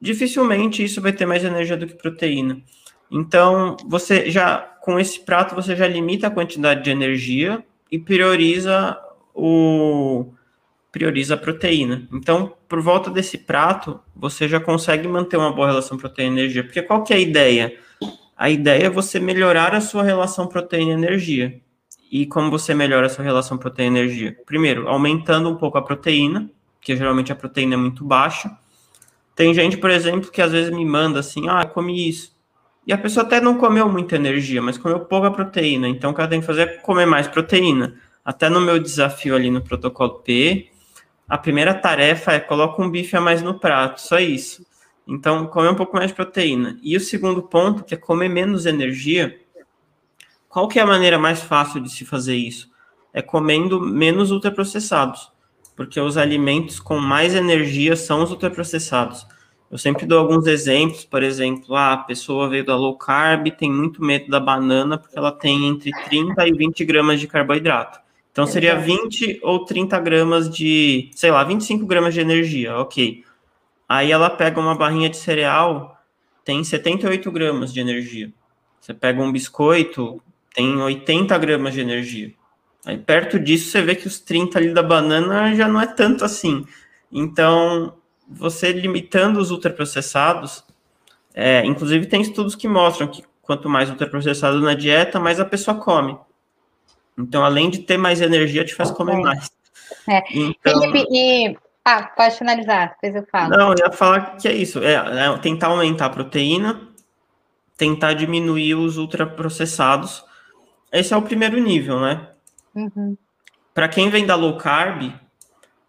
Dificilmente isso vai ter mais energia do que proteína. Então, você já com esse prato você já limita a quantidade de energia e prioriza o prioriza a proteína. Então, por volta desse prato, você já consegue manter uma boa relação proteína-energia. Porque qual que é a ideia? A ideia é você melhorar a sua relação proteína-energia. E como você melhora a sua relação proteína-energia? Primeiro, aumentando um pouco a proteína, que geralmente a proteína é muito baixa. Tem gente, por exemplo, que às vezes me manda assim, ah, eu comi isso. E a pessoa até não comeu muita energia, mas comeu pouca proteína. Então, o que ela tem que fazer é comer mais proteína. Até no meu desafio ali no protocolo P, a primeira tarefa é coloca um bife a mais no prato, só isso. Então, comer um pouco mais de proteína. E o segundo ponto, que é comer menos energia. Qual que é a maneira mais fácil de se fazer isso? é comendo menos ultraprocessados, porque os alimentos com mais energia são os ultraprocessados. Eu sempre dou alguns exemplos, por exemplo, ah, a pessoa veio da low carb, tem muito medo da banana, porque ela tem entre 30 e 20 gramas de carboidrato. Então seria 20 ou 30 gramas de, sei lá, 25 gramas de energia, ok. Aí ela pega uma barrinha de cereal, tem 78 gramas de energia. Você pega um biscoito, tem 80 gramas de energia. Aí perto disso você vê que os 30 ali da banana já não é tanto assim. Então, você limitando os ultraprocessados, é, inclusive tem estudos que mostram que quanto mais ultraprocessado na dieta, mais a pessoa come. Então, além de ter mais energia, te faz comer mais. É. Então, Felipe, e... Ah, pode finalizar, depois eu falo. Não, eu ia falar que é isso, é, é tentar aumentar a proteína, tentar diminuir os ultraprocessados. Esse é o primeiro nível, né? Uhum. Para quem vem da low carb,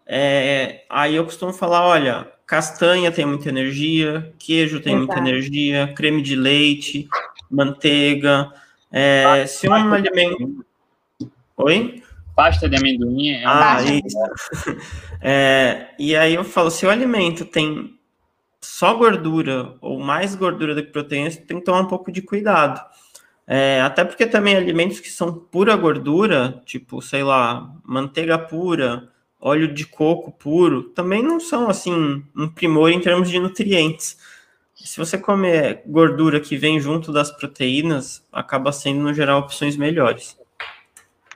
é, aí eu costumo falar, olha, castanha tem muita energia, queijo tem Exato. muita energia, creme de leite, manteiga. É, se um alimento. Oi? Pasta de amendoim é Ah, isso. É, e aí eu falo, se o alimento tem só gordura ou mais gordura do que proteína, você tem que tomar um pouco de cuidado. É, até porque também alimentos que são pura gordura, tipo, sei lá, manteiga pura, óleo de coco puro, também não são assim um primor em termos de nutrientes. Se você comer gordura que vem junto das proteínas, acaba sendo, no geral, opções melhores.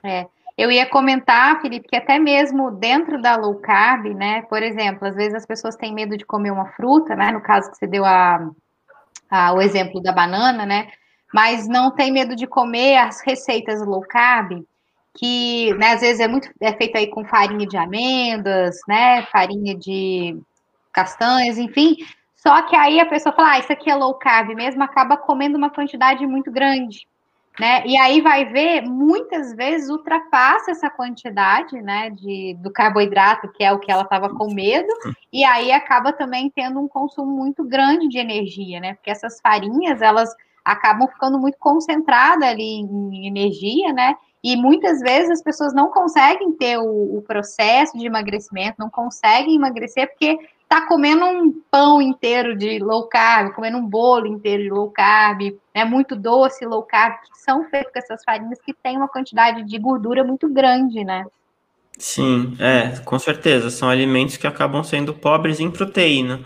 É. Eu ia comentar, Felipe, que até mesmo dentro da low carb, né? Por exemplo, às vezes as pessoas têm medo de comer uma fruta, né? No caso que você deu a, a, o exemplo da banana, né? Mas não tem medo de comer as receitas low carb, que né, às vezes é muito é feito aí com farinha de amêndoas, né, farinha de castanhas, enfim. Só que aí a pessoa fala, ah, isso aqui é low carb mesmo, acaba comendo uma quantidade muito grande, né? E aí vai ver, muitas vezes ultrapassa essa quantidade, né, de, do carboidrato, que é o que ela estava com medo, e aí acaba também tendo um consumo muito grande de energia, né? Porque essas farinhas, elas acabam ficando muito concentradas ali em energia, né? E muitas vezes as pessoas não conseguem ter o, o processo de emagrecimento, não conseguem emagrecer porque está comendo um pão inteiro de low carb, comendo um bolo inteiro de low carb, né, muito doce low carb, que são feitos com essas farinhas que têm uma quantidade de gordura muito grande, né? Sim, é, com certeza. São alimentos que acabam sendo pobres em proteína.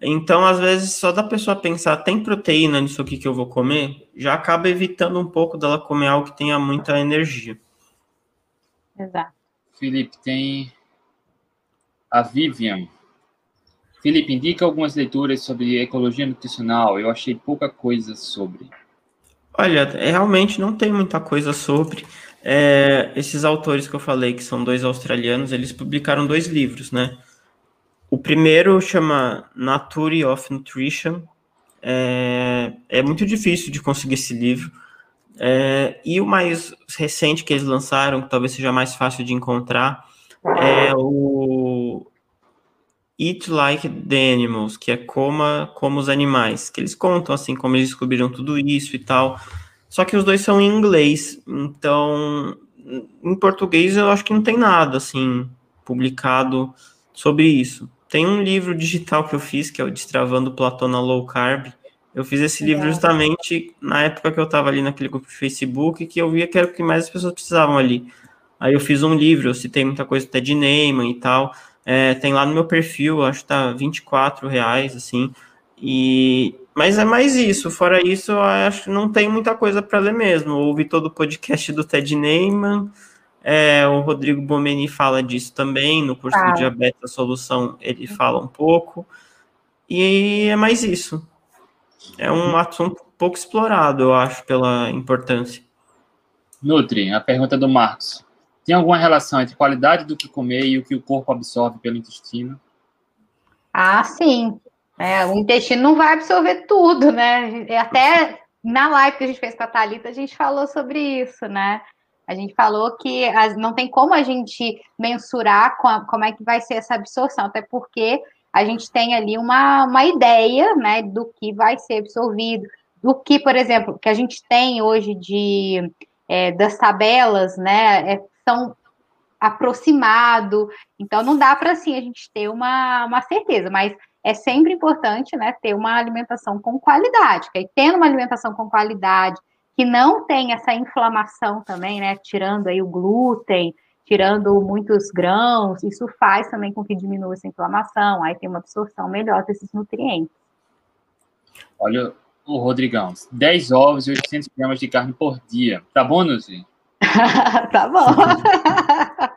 Então, às vezes, só da pessoa pensar, tem proteína nisso aqui que eu vou comer, já acaba evitando um pouco dela comer algo que tenha muita energia. Exato. Felipe, tem a Vivian. Felipe, indica algumas leituras sobre ecologia nutricional. Eu achei pouca coisa sobre. Olha, realmente não tem muita coisa sobre. É, esses autores que eu falei, que são dois australianos, eles publicaram dois livros, né? O primeiro chama Nature of Nutrition. É, é muito difícil de conseguir esse livro. É, e o mais recente que eles lançaram, que talvez seja mais fácil de encontrar, é o Eat Like the Animals, que é coma como os animais, que eles contam assim como eles descobriram tudo isso e tal. Só que os dois são em inglês, então em português eu acho que não tem nada assim publicado sobre isso. Tem um livro digital que eu fiz, que é o Destravando Platão na Low Carb. Eu fiz esse livro justamente na época que eu estava ali naquele grupo de Facebook, que eu via que era o que mais as pessoas precisavam ali. Aí eu fiz um livro, eu citei muita coisa do Ted Neyman e tal. É, tem lá no meu perfil, acho que tá 24 reais, assim. E, mas é mais isso. Fora isso, eu acho que não tem muita coisa para ler mesmo. Ouvi todo o podcast do Ted Neyman, é, o Rodrigo Bomeni fala disso também, no curso do Diabetes a Solução ele fala um pouco. E é mais isso. É um assunto pouco explorado, eu acho, pela importância. Nutri, a pergunta do Marcos. Tem alguma relação entre qualidade do que comer e o que o corpo absorve pelo intestino? Ah, sim. É, o intestino não vai absorver tudo, né? Até na live que a gente fez com a Thalita, a gente falou sobre isso, né? A gente falou que as, não tem como a gente mensurar a, como é que vai ser essa absorção, até porque a gente tem ali uma, uma ideia né, do que vai ser absorvido, do que, por exemplo, que a gente tem hoje de é, das tabelas, né? É, são aproximado. Então, não dá para assim a gente ter uma, uma certeza, mas é sempre importante né, ter uma alimentação com qualidade. Que aí, tendo uma alimentação com qualidade, que não tem essa inflamação também, né? Tirando aí o glúten, tirando muitos grãos, isso faz também com que diminua essa inflamação, aí tem uma absorção melhor desses nutrientes. Olha o Rodrigão, 10 ovos e 800 gramas de carne por dia. Tá bom, Nuzi? tá bom.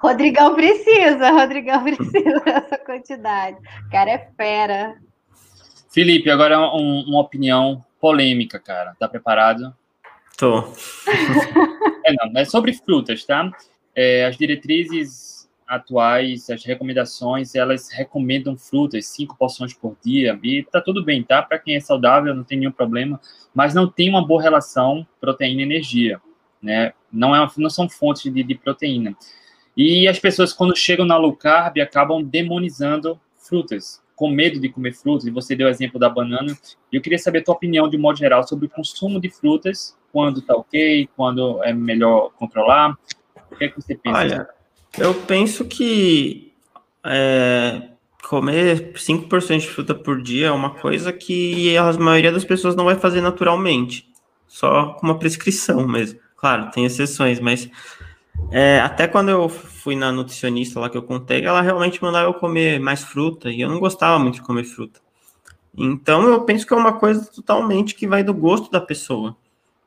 Rodrigão precisa, Rodrigão precisa dessa quantidade. O cara é fera. Felipe, agora um, uma opinião polêmica, cara. Tá preparado? Tô. é, não, é sobre frutas, tá? É, as diretrizes atuais, as recomendações, elas recomendam frutas, cinco porções por dia, e tá tudo bem, tá? Para quem é saudável, não tem nenhum problema, mas não tem uma boa relação proteína-energia, né? Não, é, não são fontes de, de proteína. E as pessoas, quando chegam na low carb, acabam demonizando frutas, com medo de comer frutas, e você deu o exemplo da banana. E eu queria saber a tua opinião, de modo geral, sobre o consumo de frutas, quando tá ok, quando é melhor controlar. O que é que você pensa? Olha, eu penso que é, comer 5% de fruta por dia é uma coisa que a maioria das pessoas não vai fazer naturalmente, só com uma prescrição mesmo. Claro, tem exceções, mas é, até quando eu fui na nutricionista lá que eu contei, ela realmente mandava eu comer mais fruta, e eu não gostava muito de comer fruta. Então eu penso que é uma coisa totalmente que vai do gosto da pessoa.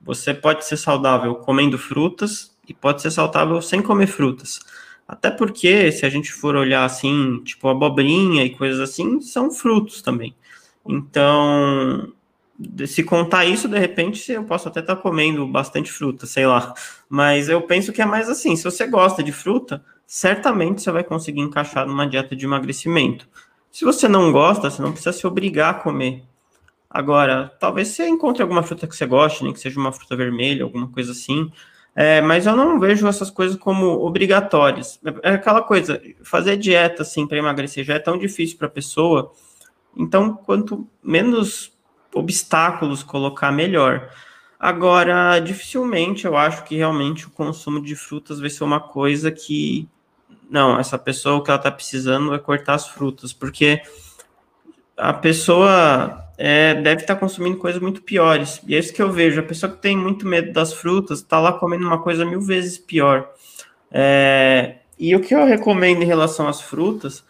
Você pode ser saudável comendo frutas e pode ser saudável sem comer frutas. Até porque, se a gente for olhar assim, tipo abobrinha e coisas assim, são frutos também. Então, se contar isso, de repente, eu posso até estar tá comendo bastante fruta, sei lá. Mas eu penso que é mais assim: se você gosta de fruta, certamente você vai conseguir encaixar numa dieta de emagrecimento. Se você não gosta, você não precisa se obrigar a comer. Agora, talvez você encontre alguma fruta que você goste, nem que seja uma fruta vermelha, alguma coisa assim. É, mas eu não vejo essas coisas como obrigatórias. É aquela coisa, fazer dieta assim para emagrecer já é tão difícil para a pessoa. Então, quanto menos obstáculos colocar, melhor. Agora, dificilmente eu acho que realmente o consumo de frutas vai ser uma coisa que. Não, essa pessoa o que ela está precisando é cortar as frutas, porque a pessoa é, deve estar tá consumindo coisas muito piores. E é isso que eu vejo. A pessoa que tem muito medo das frutas está lá comendo uma coisa mil vezes pior. É, e o que eu recomendo em relação às frutas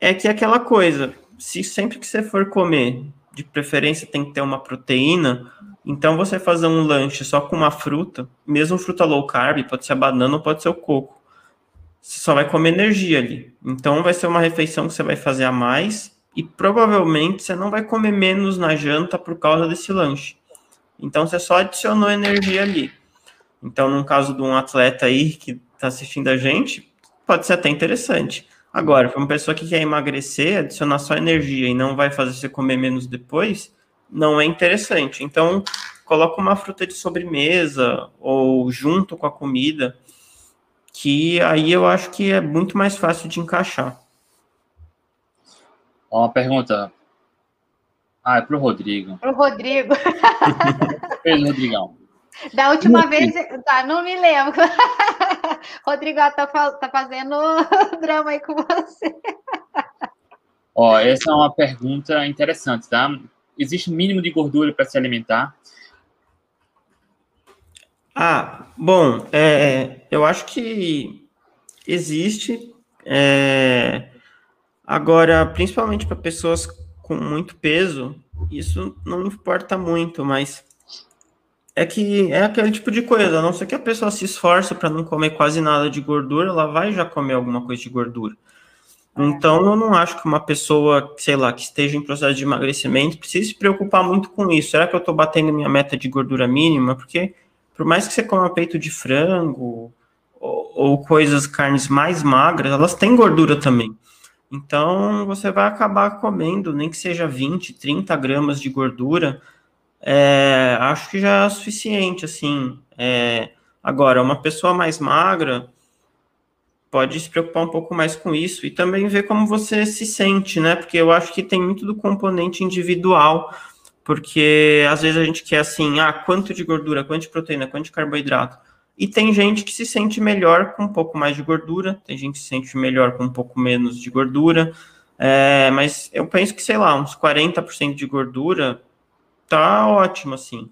é que é aquela coisa, se sempre que você for comer, de preferência tem que ter uma proteína, então você fazer um lanche só com uma fruta, mesmo fruta low carb, pode ser a banana ou pode ser o coco. Você só vai comer energia ali. Então vai ser uma refeição que você vai fazer a mais e provavelmente você não vai comer menos na janta por causa desse lanche. Então você só adicionou energia ali. Então, no caso de um atleta aí que está assistindo a gente, pode ser até interessante. Agora, para uma pessoa que quer emagrecer, adicionar só energia e não vai fazer você comer menos depois, não é interessante. Então, coloca uma fruta de sobremesa ou junto com a comida, que aí eu acho que é muito mais fácil de encaixar. Uma pergunta. Ah, é para o Rodrigo. Para o Rodrigo. Fez, Rodrigão. Da última vez, tá, não me lembro. Rodrigo tá, tá fazendo drama aí com você. Ó, essa é uma pergunta interessante, tá? Existe um mínimo de gordura para se alimentar? Ah, bom, é, eu acho que existe. É, agora, principalmente para pessoas com muito peso, isso não importa muito, mas é que é aquele tipo de coisa, a não ser que a pessoa se esforce para não comer quase nada de gordura, ela vai já comer alguma coisa de gordura. É. Então, eu não acho que uma pessoa, sei lá, que esteja em processo de emagrecimento precise se preocupar muito com isso. Será que eu estou batendo minha meta de gordura mínima? Porque, por mais que você coma peito de frango ou, ou coisas, carnes mais magras, elas têm gordura também. Então, você vai acabar comendo, nem que seja 20, 30 gramas de gordura, é, acho que já é suficiente, assim. É, agora, uma pessoa mais magra pode se preocupar um pouco mais com isso e também ver como você se sente, né? Porque eu acho que tem muito do componente individual, porque às vezes a gente quer assim, ah, quanto de gordura, quanto de proteína, quanto de carboidrato. e tem gente que se sente melhor com um pouco mais de gordura, tem gente que se sente melhor com um pouco menos de gordura, é, mas eu penso que, sei lá, uns 40% de gordura tá ótimo, assim,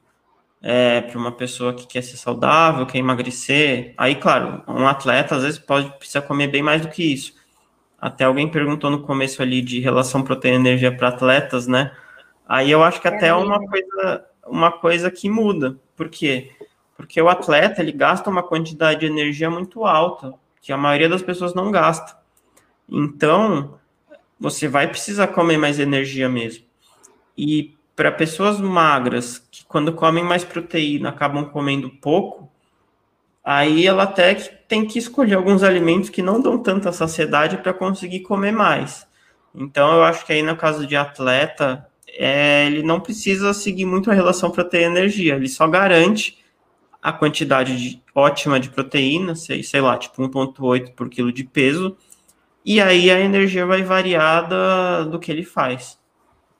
é, para uma pessoa que quer ser saudável, quer emagrecer. Aí, claro, um atleta às vezes pode precisar comer bem mais do que isso. Até alguém perguntou no começo ali de relação proteína-energia para atletas, né? Aí eu acho que até é uma coisa, uma coisa que muda. Por quê? Porque o atleta, ele gasta uma quantidade de energia muito alta, que a maioria das pessoas não gasta. Então, você vai precisar comer mais energia mesmo. E para pessoas magras, que quando comem mais proteína acabam comendo pouco, aí ela até tem que escolher alguns alimentos que não dão tanta saciedade para conseguir comer mais. Então, eu acho que aí no caso de atleta, é, ele não precisa seguir muito a relação proteína-energia, ele só garante a quantidade de, ótima de proteína, sei, sei lá, tipo 1,8 por quilo de peso, e aí a energia vai variar da, do que ele faz.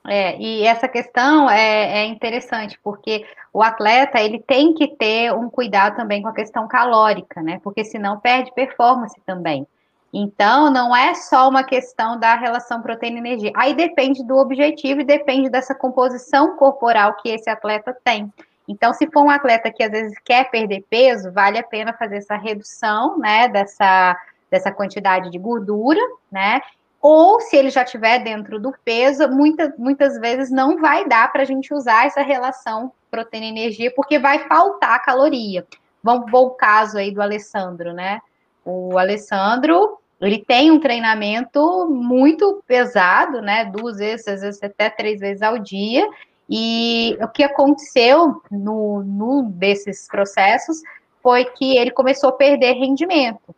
É, e essa questão é, é, interessante, porque o atleta ele tem que ter um cuidado também com a questão calórica, né? Porque senão perde performance também. Então, não é só uma questão da relação proteína-energia. Aí depende do objetivo e depende dessa composição corporal que esse atleta tem. Então, se for um atleta que às vezes quer perder peso, vale a pena fazer essa redução, né, dessa, dessa quantidade de gordura, né? Ou se ele já estiver dentro do peso, muita, muitas vezes não vai dar para a gente usar essa relação proteína-energia, porque vai faltar caloria. Vamos ver o caso aí do Alessandro, né? O Alessandro, ele tem um treinamento muito pesado, né? Duas vezes, às vezes até três vezes ao dia. E o que aconteceu no, no desses processos foi que ele começou a perder rendimento.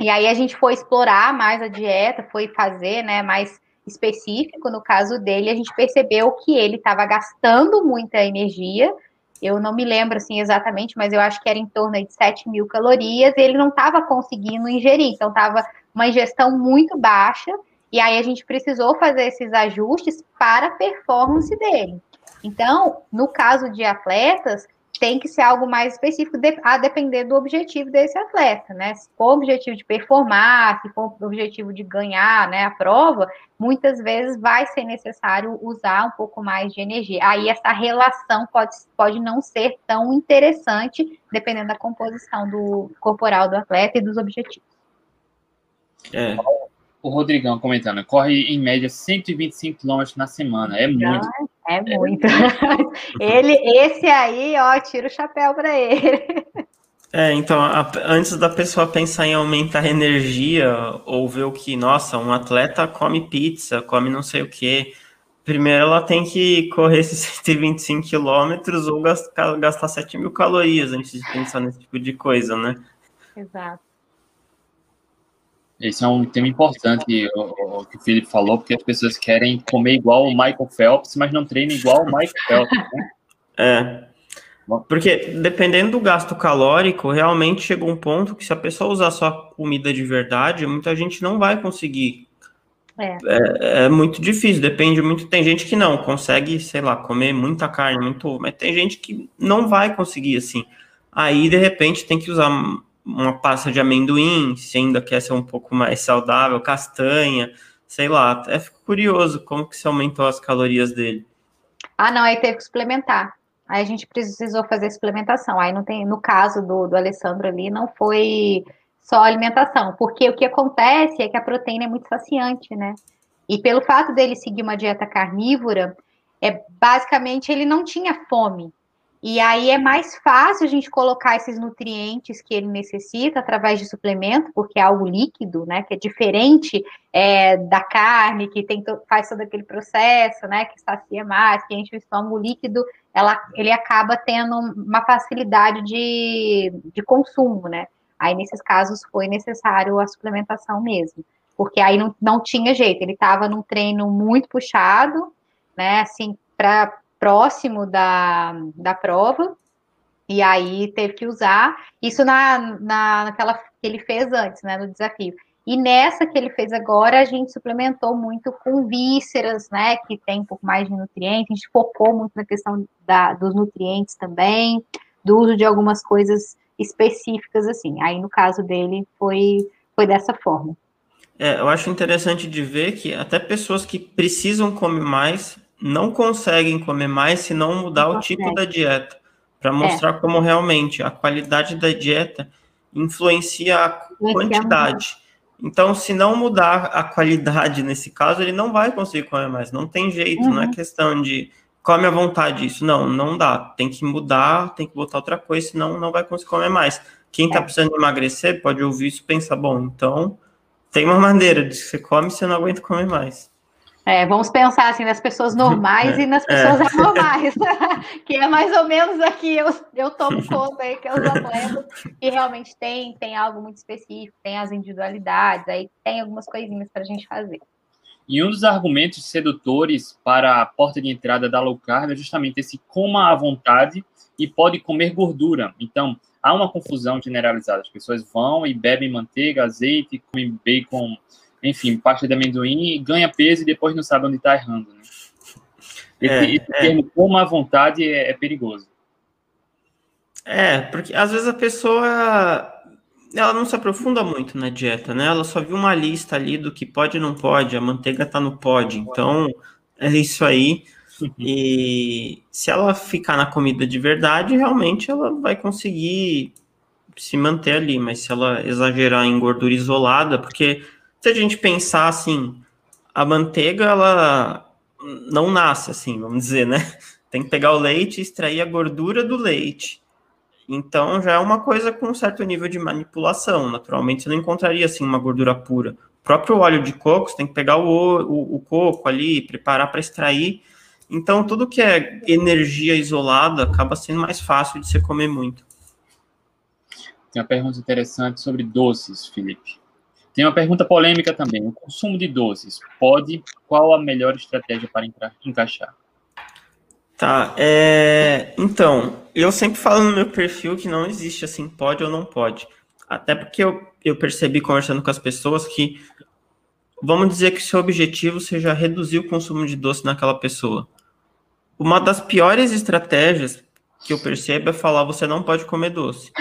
E aí a gente foi explorar mais a dieta, foi fazer, né, mais específico no caso dele, a gente percebeu que ele estava gastando muita energia. Eu não me lembro assim exatamente, mas eu acho que era em torno de 7 mil calorias, ele não estava conseguindo ingerir, então estava uma ingestão muito baixa, e aí a gente precisou fazer esses ajustes para a performance dele. Então, no caso de atletas, tem que ser algo mais específico a depender do objetivo desse atleta, né? Se for o objetivo de performar, se for o objetivo de ganhar, né, a prova, muitas vezes vai ser necessário usar um pouco mais de energia. Aí essa relação pode, pode não ser tão interessante, dependendo da composição do corporal do atleta e dos objetivos. É. O Rodrigão comentando, corre em média 125 km na semana, é muito. É muito. ele, esse aí, ó, tira o chapéu para ele. É, então, a, antes da pessoa pensar em aumentar a energia ou ver o que, nossa, um atleta come pizza, come não sei o que, primeiro ela tem que correr esses 125 quilômetros ou gastar, gastar 7 mil calorias antes de pensar nesse tipo de coisa, né? Exato. Esse é um tema importante, o, o, que o Felipe falou, porque as pessoas querem comer igual o Michael Phelps, mas não treinam igual o Michael Phelps. Né? É. Porque dependendo do gasto calórico, realmente chega um ponto que se a pessoa usar só comida de verdade, muita gente não vai conseguir. É. É, é muito difícil, depende muito. Tem gente que não consegue, sei lá, comer muita carne, muito, mas tem gente que não vai conseguir assim. Aí de repente tem que usar uma pasta de amendoim, se ainda quer ser um pouco mais saudável, castanha, sei lá. Fico curioso como que se aumentou as calorias dele. Ah, não, aí teve que suplementar. Aí a gente precisou fazer suplementação. Aí não tem, no caso do, do Alessandro ali, não foi só alimentação, porque o que acontece é que a proteína é muito saciante, né? E pelo fato dele seguir uma dieta carnívora, é basicamente ele não tinha fome. E aí é mais fácil a gente colocar esses nutrientes que ele necessita através de suplemento, porque é algo líquido, né? Que é diferente é, da carne, que tem faz todo aquele processo, né? Que sacia mais, que enche o estômago líquido, ela, ele acaba tendo uma facilidade de, de consumo, né? Aí, nesses casos, foi necessário a suplementação mesmo, porque aí não, não tinha jeito, ele estava num treino muito puxado, né? Assim, para próximo da, da prova, e aí teve que usar isso na, na, naquela que ele fez antes, né, no desafio. E nessa que ele fez agora, a gente suplementou muito com vísceras, né, que tem um pouco mais de nutrientes, a gente focou muito na questão da, dos nutrientes também, do uso de algumas coisas específicas assim. Aí no caso dele foi foi dessa forma. É, eu acho interessante de ver que até pessoas que precisam comer mais não conseguem comer mais se não mudar não o tipo da dieta, para mostrar é. como realmente a qualidade da dieta influencia a quantidade. Então, se não mudar a qualidade nesse caso, ele não vai conseguir comer mais. Não tem jeito, uhum. não é uhum. questão de come à vontade isso. Não, não dá. Tem que mudar, tem que botar outra coisa, senão não vai conseguir comer mais. Quem está é. precisando emagrecer pode ouvir isso e pensar, bom, então tem uma maneira de você come você não aguenta comer mais. É, vamos pensar assim nas pessoas normais é, e nas pessoas é. anormais, que é mais ou menos aqui eu, eu tomo conta aí, que é os atletas, que realmente tem, tem algo muito específico, tem as individualidades, aí tem algumas coisinhas para a gente fazer. E um dos argumentos sedutores para a porta de entrada da low carb é justamente esse coma à vontade e pode comer gordura. Então, há uma confusão generalizada. As pessoas vão e bebem manteiga, azeite, comem bacon, enfim, pasta de amendoim, e ganha peso e depois não sabe onde está errando. Né? Esse, é, esse é. termo, como à vontade, é, é perigoso. É, porque às vezes a pessoa ela não se aprofunda muito na dieta, né? Ela só viu uma lista ali do que pode e não pode, a manteiga tá no pode, então é isso aí. E se ela ficar na comida de verdade, realmente ela vai conseguir se manter ali, mas se ela exagerar em gordura isolada, porque se a gente pensar assim, a manteiga ela não nasce assim, vamos dizer, né? Tem que pegar o leite e extrair a gordura do leite. Então já é uma coisa com um certo nível de manipulação. Naturalmente você não encontraria assim uma gordura pura. O próprio óleo de coco, você tem que pegar o, o, o coco ali, preparar para extrair. Então tudo que é energia isolada acaba sendo mais fácil de você comer muito. Tem uma pergunta interessante sobre doces, Felipe. Tem uma pergunta polêmica também. O consumo de doces pode? Qual a melhor estratégia para encaixar? Tá, é... então, eu sempre falo no meu perfil que não existe assim, pode ou não pode. Até porque eu, eu percebi conversando com as pessoas que, vamos dizer que seu objetivo seja reduzir o consumo de doce naquela pessoa. Uma das piores estratégias que eu percebo é falar você não pode comer doce.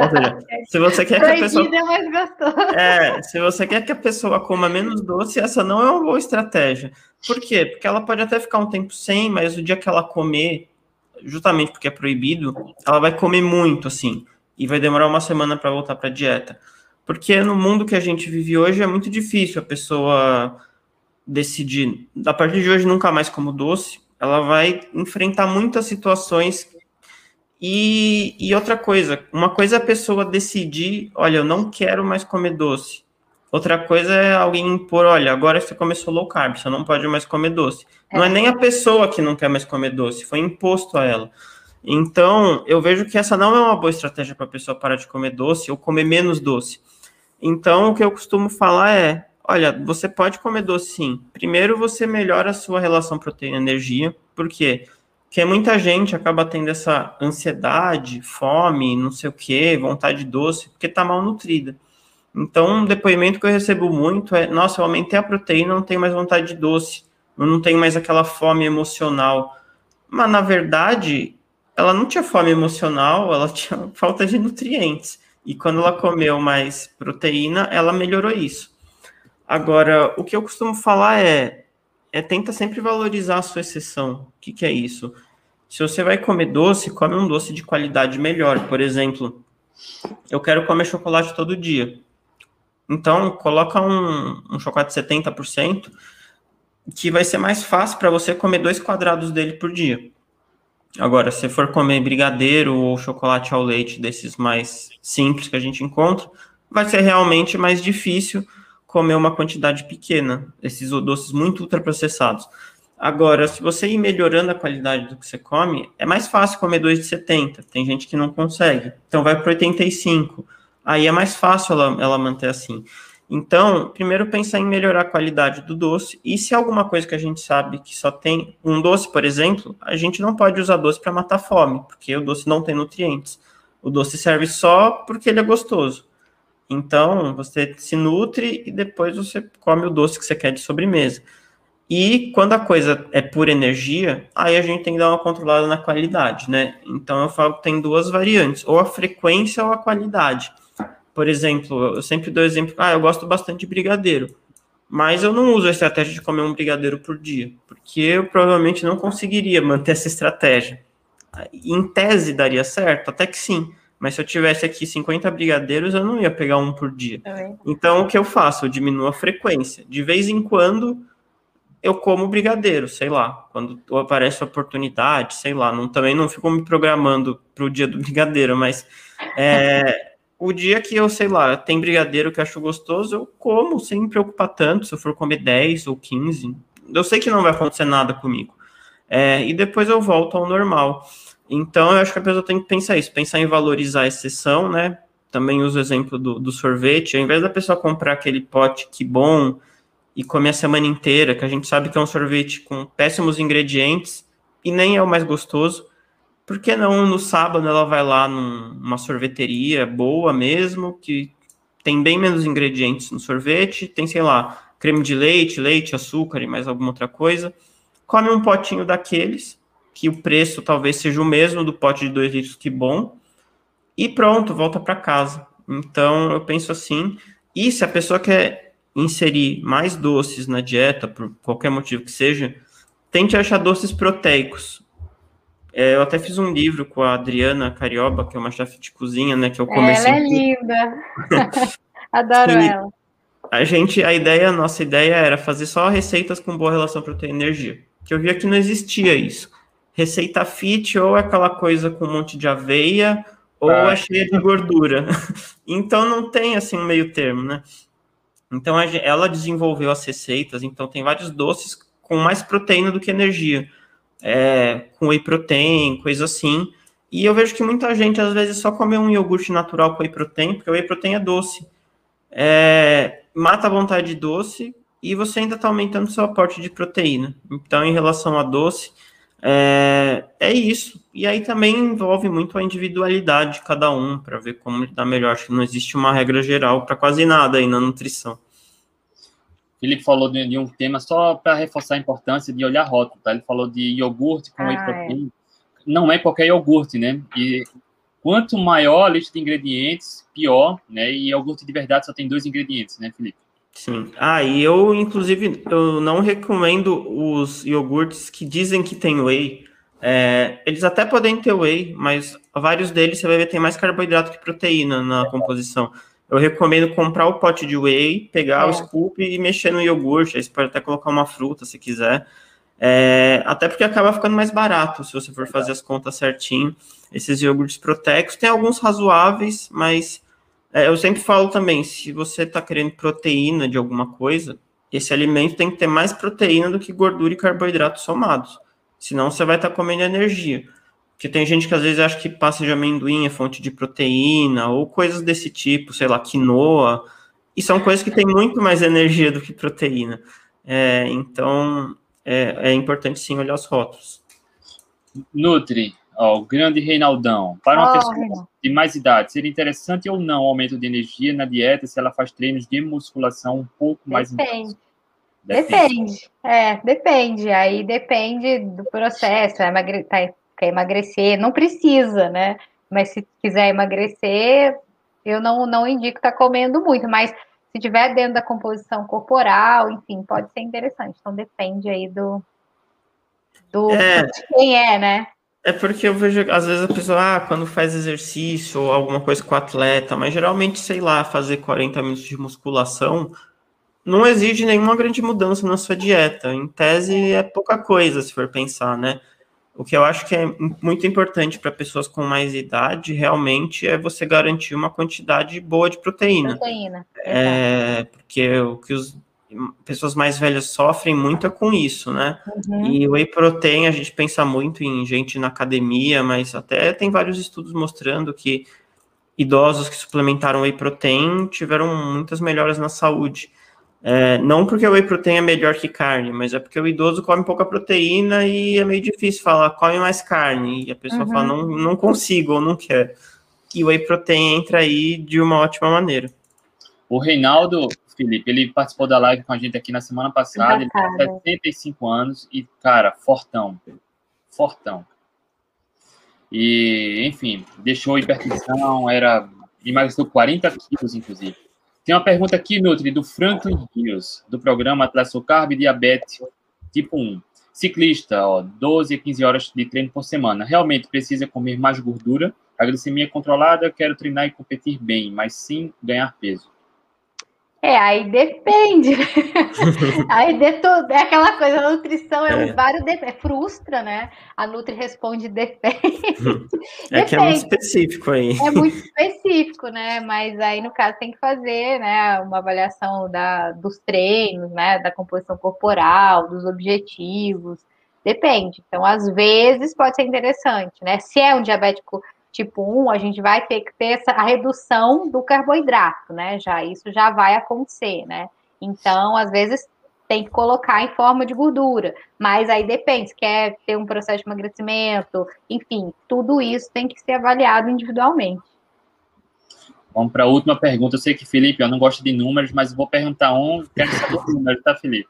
Ou seja, se você quer que a pessoa. É, se você quer que a pessoa coma menos doce, essa não é uma boa estratégia. Por quê? Porque ela pode até ficar um tempo sem, mas o dia que ela comer, justamente porque é proibido, ela vai comer muito, assim, e vai demorar uma semana para voltar para a dieta. Porque no mundo que a gente vive hoje é muito difícil a pessoa decidir, a partir de hoje nunca mais como doce, ela vai enfrentar muitas situações e, e outra coisa, uma coisa é a pessoa decidir, olha, eu não quero mais comer doce. Outra coisa é alguém impor, olha, agora você começou low carb, você não pode mais comer doce. É. Não é nem a pessoa que não quer mais comer doce, foi imposto a ela. Então, eu vejo que essa não é uma boa estratégia para a pessoa parar de comer doce ou comer menos doce. Então, o que eu costumo falar é, olha, você pode comer doce sim. Primeiro, você melhora a sua relação proteína-energia, porque que muita gente acaba tendo essa ansiedade, fome, não sei o que, vontade doce, porque está mal nutrida. Então, um depoimento que eu recebo muito é: nossa, eu aumentei a proteína, não tenho mais vontade de doce, eu não tenho mais aquela fome emocional. Mas, na verdade, ela não tinha fome emocional, ela tinha falta de nutrientes. E quando ela comeu mais proteína, ela melhorou isso. Agora, o que eu costumo falar é: é tenta sempre valorizar a sua exceção. O que, que é isso? Se você vai comer doce, come um doce de qualidade melhor. Por exemplo, eu quero comer chocolate todo dia. Então, coloca um, um chocolate 70%, que vai ser mais fácil para você comer dois quadrados dele por dia. Agora, se for comer brigadeiro ou chocolate ao leite, desses mais simples que a gente encontra, vai ser realmente mais difícil comer uma quantidade pequena, esses doces muito ultraprocessados. Agora, se você ir melhorando a qualidade do que você come, é mais fácil comer dois de 70. Tem gente que não consegue. Então vai para 85. Aí é mais fácil ela, ela manter assim. Então, primeiro pensar em melhorar a qualidade do doce. E se é alguma coisa que a gente sabe que só tem um doce, por exemplo, a gente não pode usar doce para matar fome, porque o doce não tem nutrientes. O doce serve só porque ele é gostoso. Então, você se nutre e depois você come o doce que você quer de sobremesa. E quando a coisa é por energia, aí a gente tem que dar uma controlada na qualidade, né? Então eu falo que tem duas variantes, ou a frequência ou a qualidade. Por exemplo, eu sempre dou exemplo, ah, eu gosto bastante de brigadeiro, mas eu não uso a estratégia de comer um brigadeiro por dia, porque eu provavelmente não conseguiria manter essa estratégia. Em tese daria certo, até que sim, mas se eu tivesse aqui 50 brigadeiros, eu não ia pegar um por dia. Então o que eu faço? Eu diminuo a frequência. De vez em quando eu como brigadeiro, sei lá, quando aparece a oportunidade, sei lá, não, também não fico me programando para o dia do brigadeiro, mas é, o dia que eu, sei lá, tem brigadeiro que eu acho gostoso, eu como sem me preocupar tanto, se eu for comer 10 ou 15, eu sei que não vai acontecer nada comigo, é, e depois eu volto ao normal. Então, eu acho que a pessoa tem que pensar isso, pensar em valorizar a exceção, né, também uso o exemplo do, do sorvete, ao invés da pessoa comprar aquele pote que bom, e comer a semana inteira, que a gente sabe que é um sorvete com péssimos ingredientes e nem é o mais gostoso. Por que não no sábado ela vai lá numa sorveteria boa mesmo, que tem bem menos ingredientes no sorvete, tem, sei lá, creme de leite, leite, açúcar e mais alguma outra coisa. Come um potinho daqueles, que o preço talvez seja o mesmo do pote de 2 litros, que bom, e pronto, volta para casa. Então eu penso assim, e se a pessoa quer inserir mais doces na dieta, por qualquer motivo que seja, tente achar doces proteicos. É, eu até fiz um livro com a Adriana Carioba, que é uma chefe de cozinha, né? Que eu comecei. Ela é linda. Adoro e ela. A gente, a ideia, a nossa ideia era fazer só receitas com boa relação proteína e energia. Que eu via que não existia isso. Receita fit ou é aquela coisa com um monte de aveia ou ah, é cheia de gordura. então não tem assim um meio termo, né? Então ela desenvolveu as receitas, então tem vários doces com mais proteína do que energia, é, com whey protein, coisa assim. E eu vejo que muita gente às vezes só come um iogurte natural com whey protein, porque o whey protein é doce. É, mata a vontade de doce e você ainda está aumentando seu aporte de proteína. Então, em relação a doce, é, é isso. E aí também envolve muito a individualidade de cada um, para ver como ele dá melhor. Acho que não existe uma regra geral para quase nada aí na nutrição. Felipe falou de, de um tema só para reforçar a importância de olhar rótulo, tá? Ele falou de iogurte com ah, whey é. protein. É. Não é qualquer iogurte, né? E quanto maior a lista de ingredientes, pior, né? E iogurte de verdade só tem dois ingredientes, né, Felipe? Sim. Ah, e eu, inclusive, eu não recomendo os iogurtes que dizem que tem whey. É, eles até podem ter whey, mas vários deles você vai ver tem mais carboidrato que proteína na composição. Eu recomendo comprar o pote de whey, pegar é. o scoop e mexer no iogurte. Aí você pode até colocar uma fruta se quiser. É, até porque acaba ficando mais barato se você for fazer as contas certinho. Esses iogurtes proteicos tem alguns razoáveis, mas é, eu sempre falo também, se você está querendo proteína de alguma coisa, esse alimento tem que ter mais proteína do que gordura e carboidrato somados. Senão você vai estar tá comendo energia. Porque tem gente que às vezes acha que pasta de amendoim é fonte de proteína, ou coisas desse tipo, sei lá, quinoa. E são coisas que têm muito mais energia do que proteína. É, então, é, é importante sim olhar os rótulos. Nutri, Ó, o grande Reinaldão. Para uma oh, pessoa de mais idade, seria interessante ou não o aumento de energia na dieta se ela faz treinos de musculação um pouco mais Depende. Depende. depende. É, depende. Aí depende do processo. É emagre... tá, quer emagrecer, não precisa, né? Mas se quiser emagrecer, eu não, não indico estar tá comendo muito, mas se tiver dentro da composição corporal, enfim, pode ser interessante. Então depende aí do, do é. de quem é, né? É porque eu vejo, às vezes, a pessoa, ah, quando faz exercício ou alguma coisa com o atleta, mas geralmente, sei lá, fazer 40 minutos de musculação não exige nenhuma grande mudança na sua dieta. Em tese, é pouca coisa, se for pensar, né? O que eu acho que é muito importante para pessoas com mais idade, realmente, é você garantir uma quantidade boa de proteína. Proteína. É, porque o que os pessoas mais velhas sofrem muito com isso, né? Uhum. E o whey protein, a gente pensa muito em gente na academia, mas até tem vários estudos mostrando que idosos que suplementaram whey protein tiveram muitas melhoras na saúde. É, não porque o whey protein é melhor que carne, mas é porque o idoso come pouca proteína e é meio difícil falar, come mais carne. E a pessoa uhum. fala, não, não consigo ou não quer. E o whey protein entra aí de uma ótima maneira. O Reinaldo Felipe. Ele participou da live com a gente aqui na semana passada. Ele tem 75 anos e, cara, fortão. Fortão. E, enfim, deixou hipertensão, era. emagreceu 40 quilos, inclusive. Tem uma pergunta aqui, Nutri, do Franklin Rios, do programa Atlas Carb Diabetes Tipo 1. Ciclista, ó, 12 a 15 horas de treino por semana. Realmente precisa comer mais gordura. A glicemia controlada, quero treinar e competir bem, mas sim ganhar peso. É, aí depende. aí de tudo, é aquela coisa, a nutrição é, é. um vários de... é, frustra, né? A Nutri responde depende. É depende. que é muito específico aí. É muito específico, né? Mas aí no caso tem que fazer, né, uma avaliação da, dos treinos, né, da composição corporal, dos objetivos. Depende. Então, às vezes pode ser interessante, né? Se é um diabético tipo 1, a gente vai ter que ter essa, a redução do carboidrato, né? Já isso já vai acontecer, né? Então, às vezes tem que colocar em forma de gordura, mas aí depende, se quer ter um processo de emagrecimento, enfim, tudo isso tem que ser avaliado individualmente. Vamos para a última pergunta. Eu sei que, Felipe, eu não gosto de números, mas vou perguntar um, quero saber o número, tá, Felipe?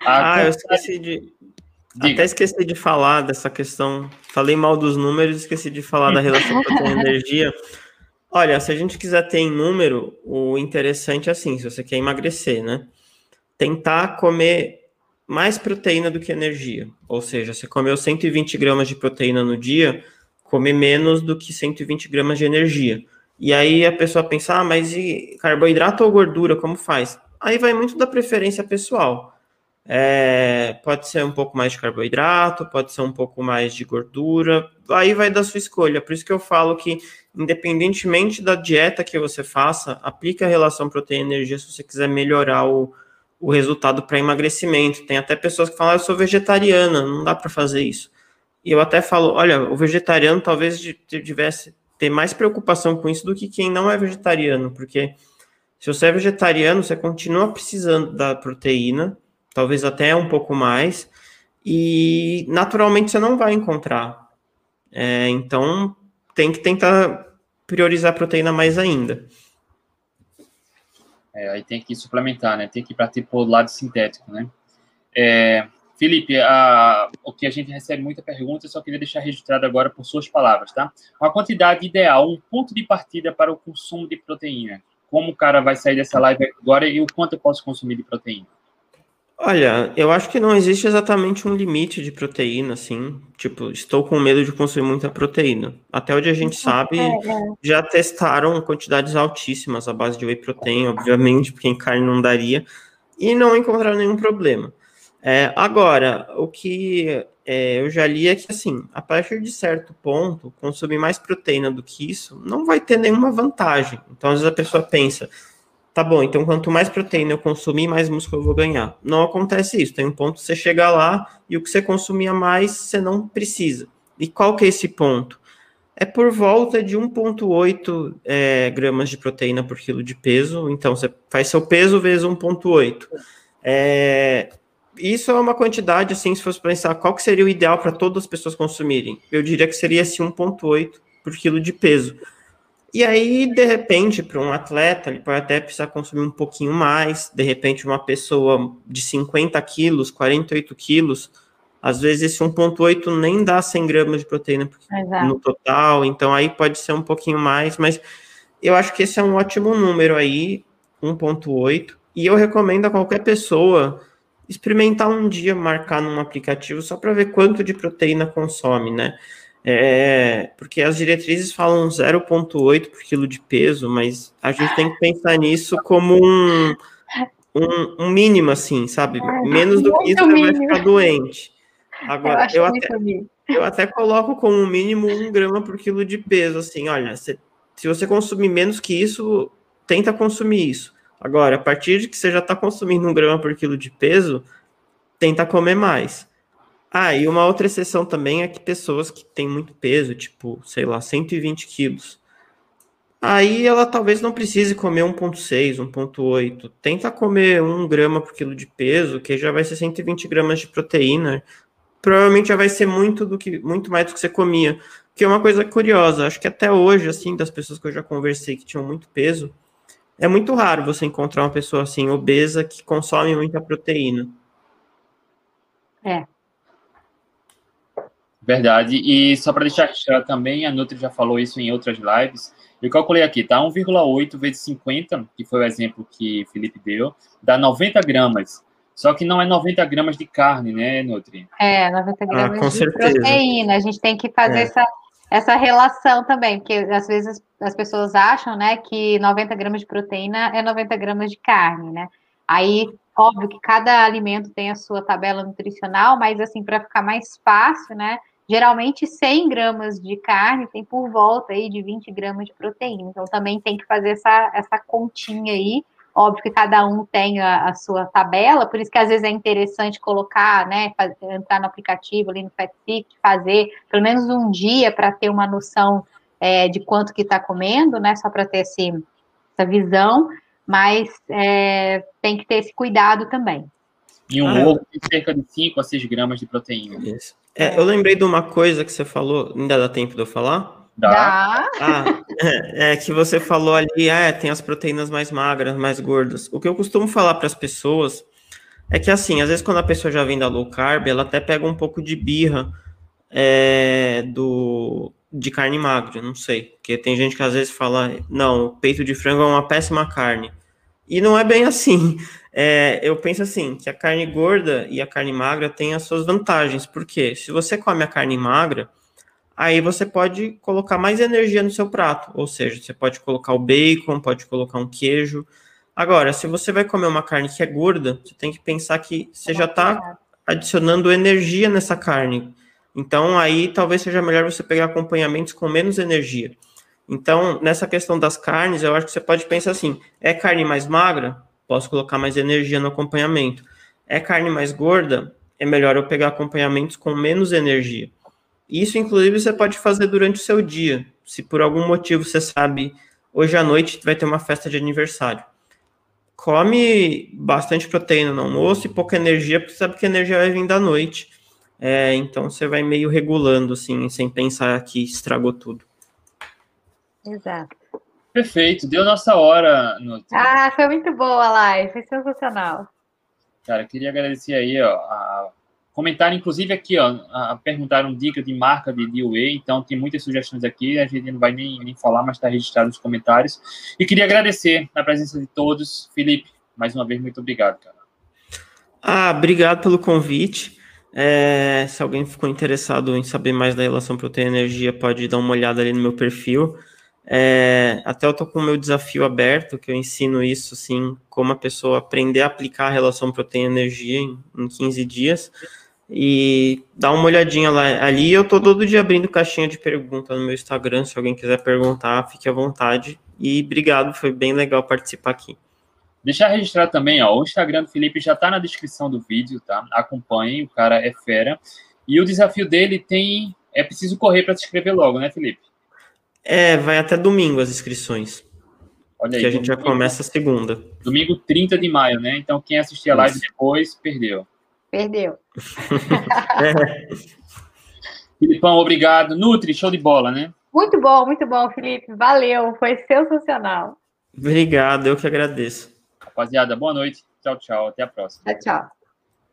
A ah, eu esqueci de. Diga. Até esqueci de falar dessa questão. Falei mal dos números, esqueci de falar da relação proteína-energia. Olha, se a gente quiser ter em número, o interessante é assim: se você quer emagrecer, né? Tentar comer mais proteína do que energia. Ou seja, você comeu 120 gramas de proteína no dia, comer menos do que 120 gramas de energia. E aí a pessoa pensa, ah, mas e carboidrato ou gordura, como faz? Aí vai muito da preferência pessoal. É, pode ser um pouco mais de carboidrato, pode ser um pouco mais de gordura, aí vai da sua escolha. Por isso que eu falo que, independentemente da dieta que você faça, aplique a relação proteína-energia se você quiser melhorar o, o resultado para emagrecimento. Tem até pessoas que falam, ah, eu sou vegetariana, não dá para fazer isso. E eu até falo, olha, o vegetariano talvez tivesse ter mais preocupação com isso do que quem não é vegetariano, porque se você é vegetariano, você continua precisando da proteína, talvez até um pouco mais, e naturalmente você não vai encontrar. É, então tem que tentar priorizar a proteína mais ainda. É, aí tem que suplementar, né? Tem que ir para tipo lado sintético, né? É, Felipe, a, o que a gente recebe muita pergunta, eu só queria deixar registrado agora por suas palavras, tá? Uma quantidade ideal, um ponto de partida para o consumo de proteína. Como o cara vai sair dessa live agora e o quanto eu posso consumir de proteína? Olha, eu acho que não existe exatamente um limite de proteína, assim. Tipo, estou com medo de consumir muita proteína. Até onde a gente sabe, é, é. já testaram quantidades altíssimas à base de whey protein, obviamente, porque em carne não daria, e não encontraram nenhum problema. É, agora, o que é, eu já li é que, assim, a partir de certo ponto, consumir mais proteína do que isso não vai ter nenhuma vantagem. Então, às vezes a pessoa pensa, tá bom, então quanto mais proteína eu consumir, mais músculo eu vou ganhar. Não acontece isso. Tem um ponto que você chega lá e o que você consumia mais, você não precisa. E qual que é esse ponto? É por volta de 1,8 é, gramas de proteína por quilo de peso. Então, você faz seu peso vezes 1,8. É, isso é uma quantidade, assim, se fosse pensar qual que seria o ideal para todas as pessoas consumirem. Eu diria que seria assim, 1,8 por quilo de peso. E aí, de repente, para um atleta, ele pode até precisar consumir um pouquinho mais. De repente, uma pessoa de 50 quilos, 48 quilos, às vezes esse 1,8 nem dá 100 gramas de proteína Exato. no total. Então, aí pode ser um pouquinho mais, mas eu acho que esse é um ótimo número aí, 1,8. E eu recomendo a qualquer pessoa experimentar um dia, marcar num aplicativo, só para ver quanto de proteína consome, né? É, porque as diretrizes falam 0,8 por quilo de peso, mas a gente tem que pensar nisso como um, um, um mínimo, assim, sabe? Menos do que isso você vai ficar doente. Agora, eu, eu até, eu até coloco como mínimo um grama por quilo de peso, assim, olha, se, se você consumir menos que isso, tenta consumir isso. Agora, a partir de que você já está consumindo um grama por quilo de peso, tenta comer mais. Ah, e uma outra exceção também é que pessoas que têm muito peso, tipo, sei lá, 120 quilos, aí ela talvez não precise comer 1,6, 1,8. Tenta comer 1 grama por quilo de peso, que já vai ser 120 gramas de proteína. Provavelmente já vai ser muito do que muito mais do que você comia. Que é uma coisa curiosa, acho que até hoje, assim, das pessoas que eu já conversei que tinham muito peso, é muito raro você encontrar uma pessoa assim, obesa, que consome muita proteína. É. Verdade. E só para deixar registrado também, a Nutri já falou isso em outras lives. Eu calculei aqui, tá? 1,8 vezes 50, que foi o exemplo que Felipe deu, dá 90 gramas. Só que não é 90 gramas de carne, né, Nutri? É, 90 gramas ah, de certeza. proteína. A gente tem que fazer é. essa, essa relação também, porque às vezes as pessoas acham, né, que 90 gramas de proteína é 90 gramas de carne, né? Aí, óbvio que cada alimento tem a sua tabela nutricional, mas assim, para ficar mais fácil, né? Geralmente 100 gramas de carne tem por volta aí de 20 gramas de proteína. Então também tem que fazer essa, essa continha aí. Óbvio que cada um tem a, a sua tabela, por isso que às vezes é interessante colocar, né, fazer, entrar no aplicativo ali no FatFit, fazer pelo menos um dia para ter uma noção é, de quanto que está comendo, né, só para ter esse, essa visão, mas é, tem que ter esse cuidado também. E um ah, ovo tem cerca de 5 a 6 gramas de proteína. Isso. É, eu lembrei de uma coisa que você falou, ainda dá tempo de eu falar? Dá. Ah, é, é, que você falou ali, ah, é, tem as proteínas mais magras, mais gordas. O que eu costumo falar para as pessoas é que, assim, às vezes quando a pessoa já vem da low carb, ela até pega um pouco de birra é, do, de carne magra, não sei. Porque tem gente que às vezes fala, não, peito de frango é uma péssima carne. E não é bem assim. É, eu penso assim, que a carne gorda e a carne magra têm as suas vantagens. Porque se você come a carne magra, aí você pode colocar mais energia no seu prato. Ou seja, você pode colocar o bacon, pode colocar um queijo. Agora, se você vai comer uma carne que é gorda, você tem que pensar que você já está adicionando energia nessa carne. Então, aí talvez seja melhor você pegar acompanhamentos com menos energia. Então, nessa questão das carnes, eu acho que você pode pensar assim: é carne mais magra? Posso colocar mais energia no acompanhamento. É carne mais gorda? É melhor eu pegar acompanhamentos com menos energia. Isso, inclusive, você pode fazer durante o seu dia. Se por algum motivo você sabe, hoje à noite vai ter uma festa de aniversário. Come bastante proteína no almoço e pouca energia, porque sabe que a energia vai vir da noite. É, então você vai meio regulando, assim, sem pensar que estragou tudo. Exato. Perfeito, deu nossa hora. No... Ah, foi muito boa a live, foi sensacional. Cara, queria agradecer aí, ó, a comentário, inclusive aqui, ó, a, perguntaram dica de marca de DOE, então tem muitas sugestões aqui, a gente não vai nem, nem falar, mas está registrado nos comentários. E queria agradecer a presença de todos. Felipe, mais uma vez, muito obrigado, cara. Ah, obrigado pelo convite. É, se alguém ficou interessado em saber mais da relação proteína-energia, pode dar uma olhada ali no meu perfil. É, até eu tô com o meu desafio aberto, que eu ensino isso, assim, como a pessoa aprender a aplicar a relação proteína-energia em, em 15 dias. E dá uma olhadinha lá. Ali eu tô todo dia abrindo caixinha de pergunta no meu Instagram. Se alguém quiser perguntar, fique à vontade. E obrigado, foi bem legal participar aqui. Deixar registrado também, ó, o Instagram do Felipe já tá na descrição do vídeo, tá? Acompanhem, o cara é fera. E o desafio dele tem. É preciso correr para se inscrever logo, né, Felipe? É, vai até domingo as inscrições. Olha aí. Que a gente domingo, já começa segunda. Domingo 30 de maio, né? Então quem assistir a live Isso. depois, perdeu. Perdeu. é. Filipão, obrigado. Nutri, show de bola, né? Muito bom, muito bom, Felipe. Valeu, foi sensacional. Obrigado, eu que agradeço. Rapaziada, boa noite. Tchau, tchau. Até a próxima. Tchau, tchau.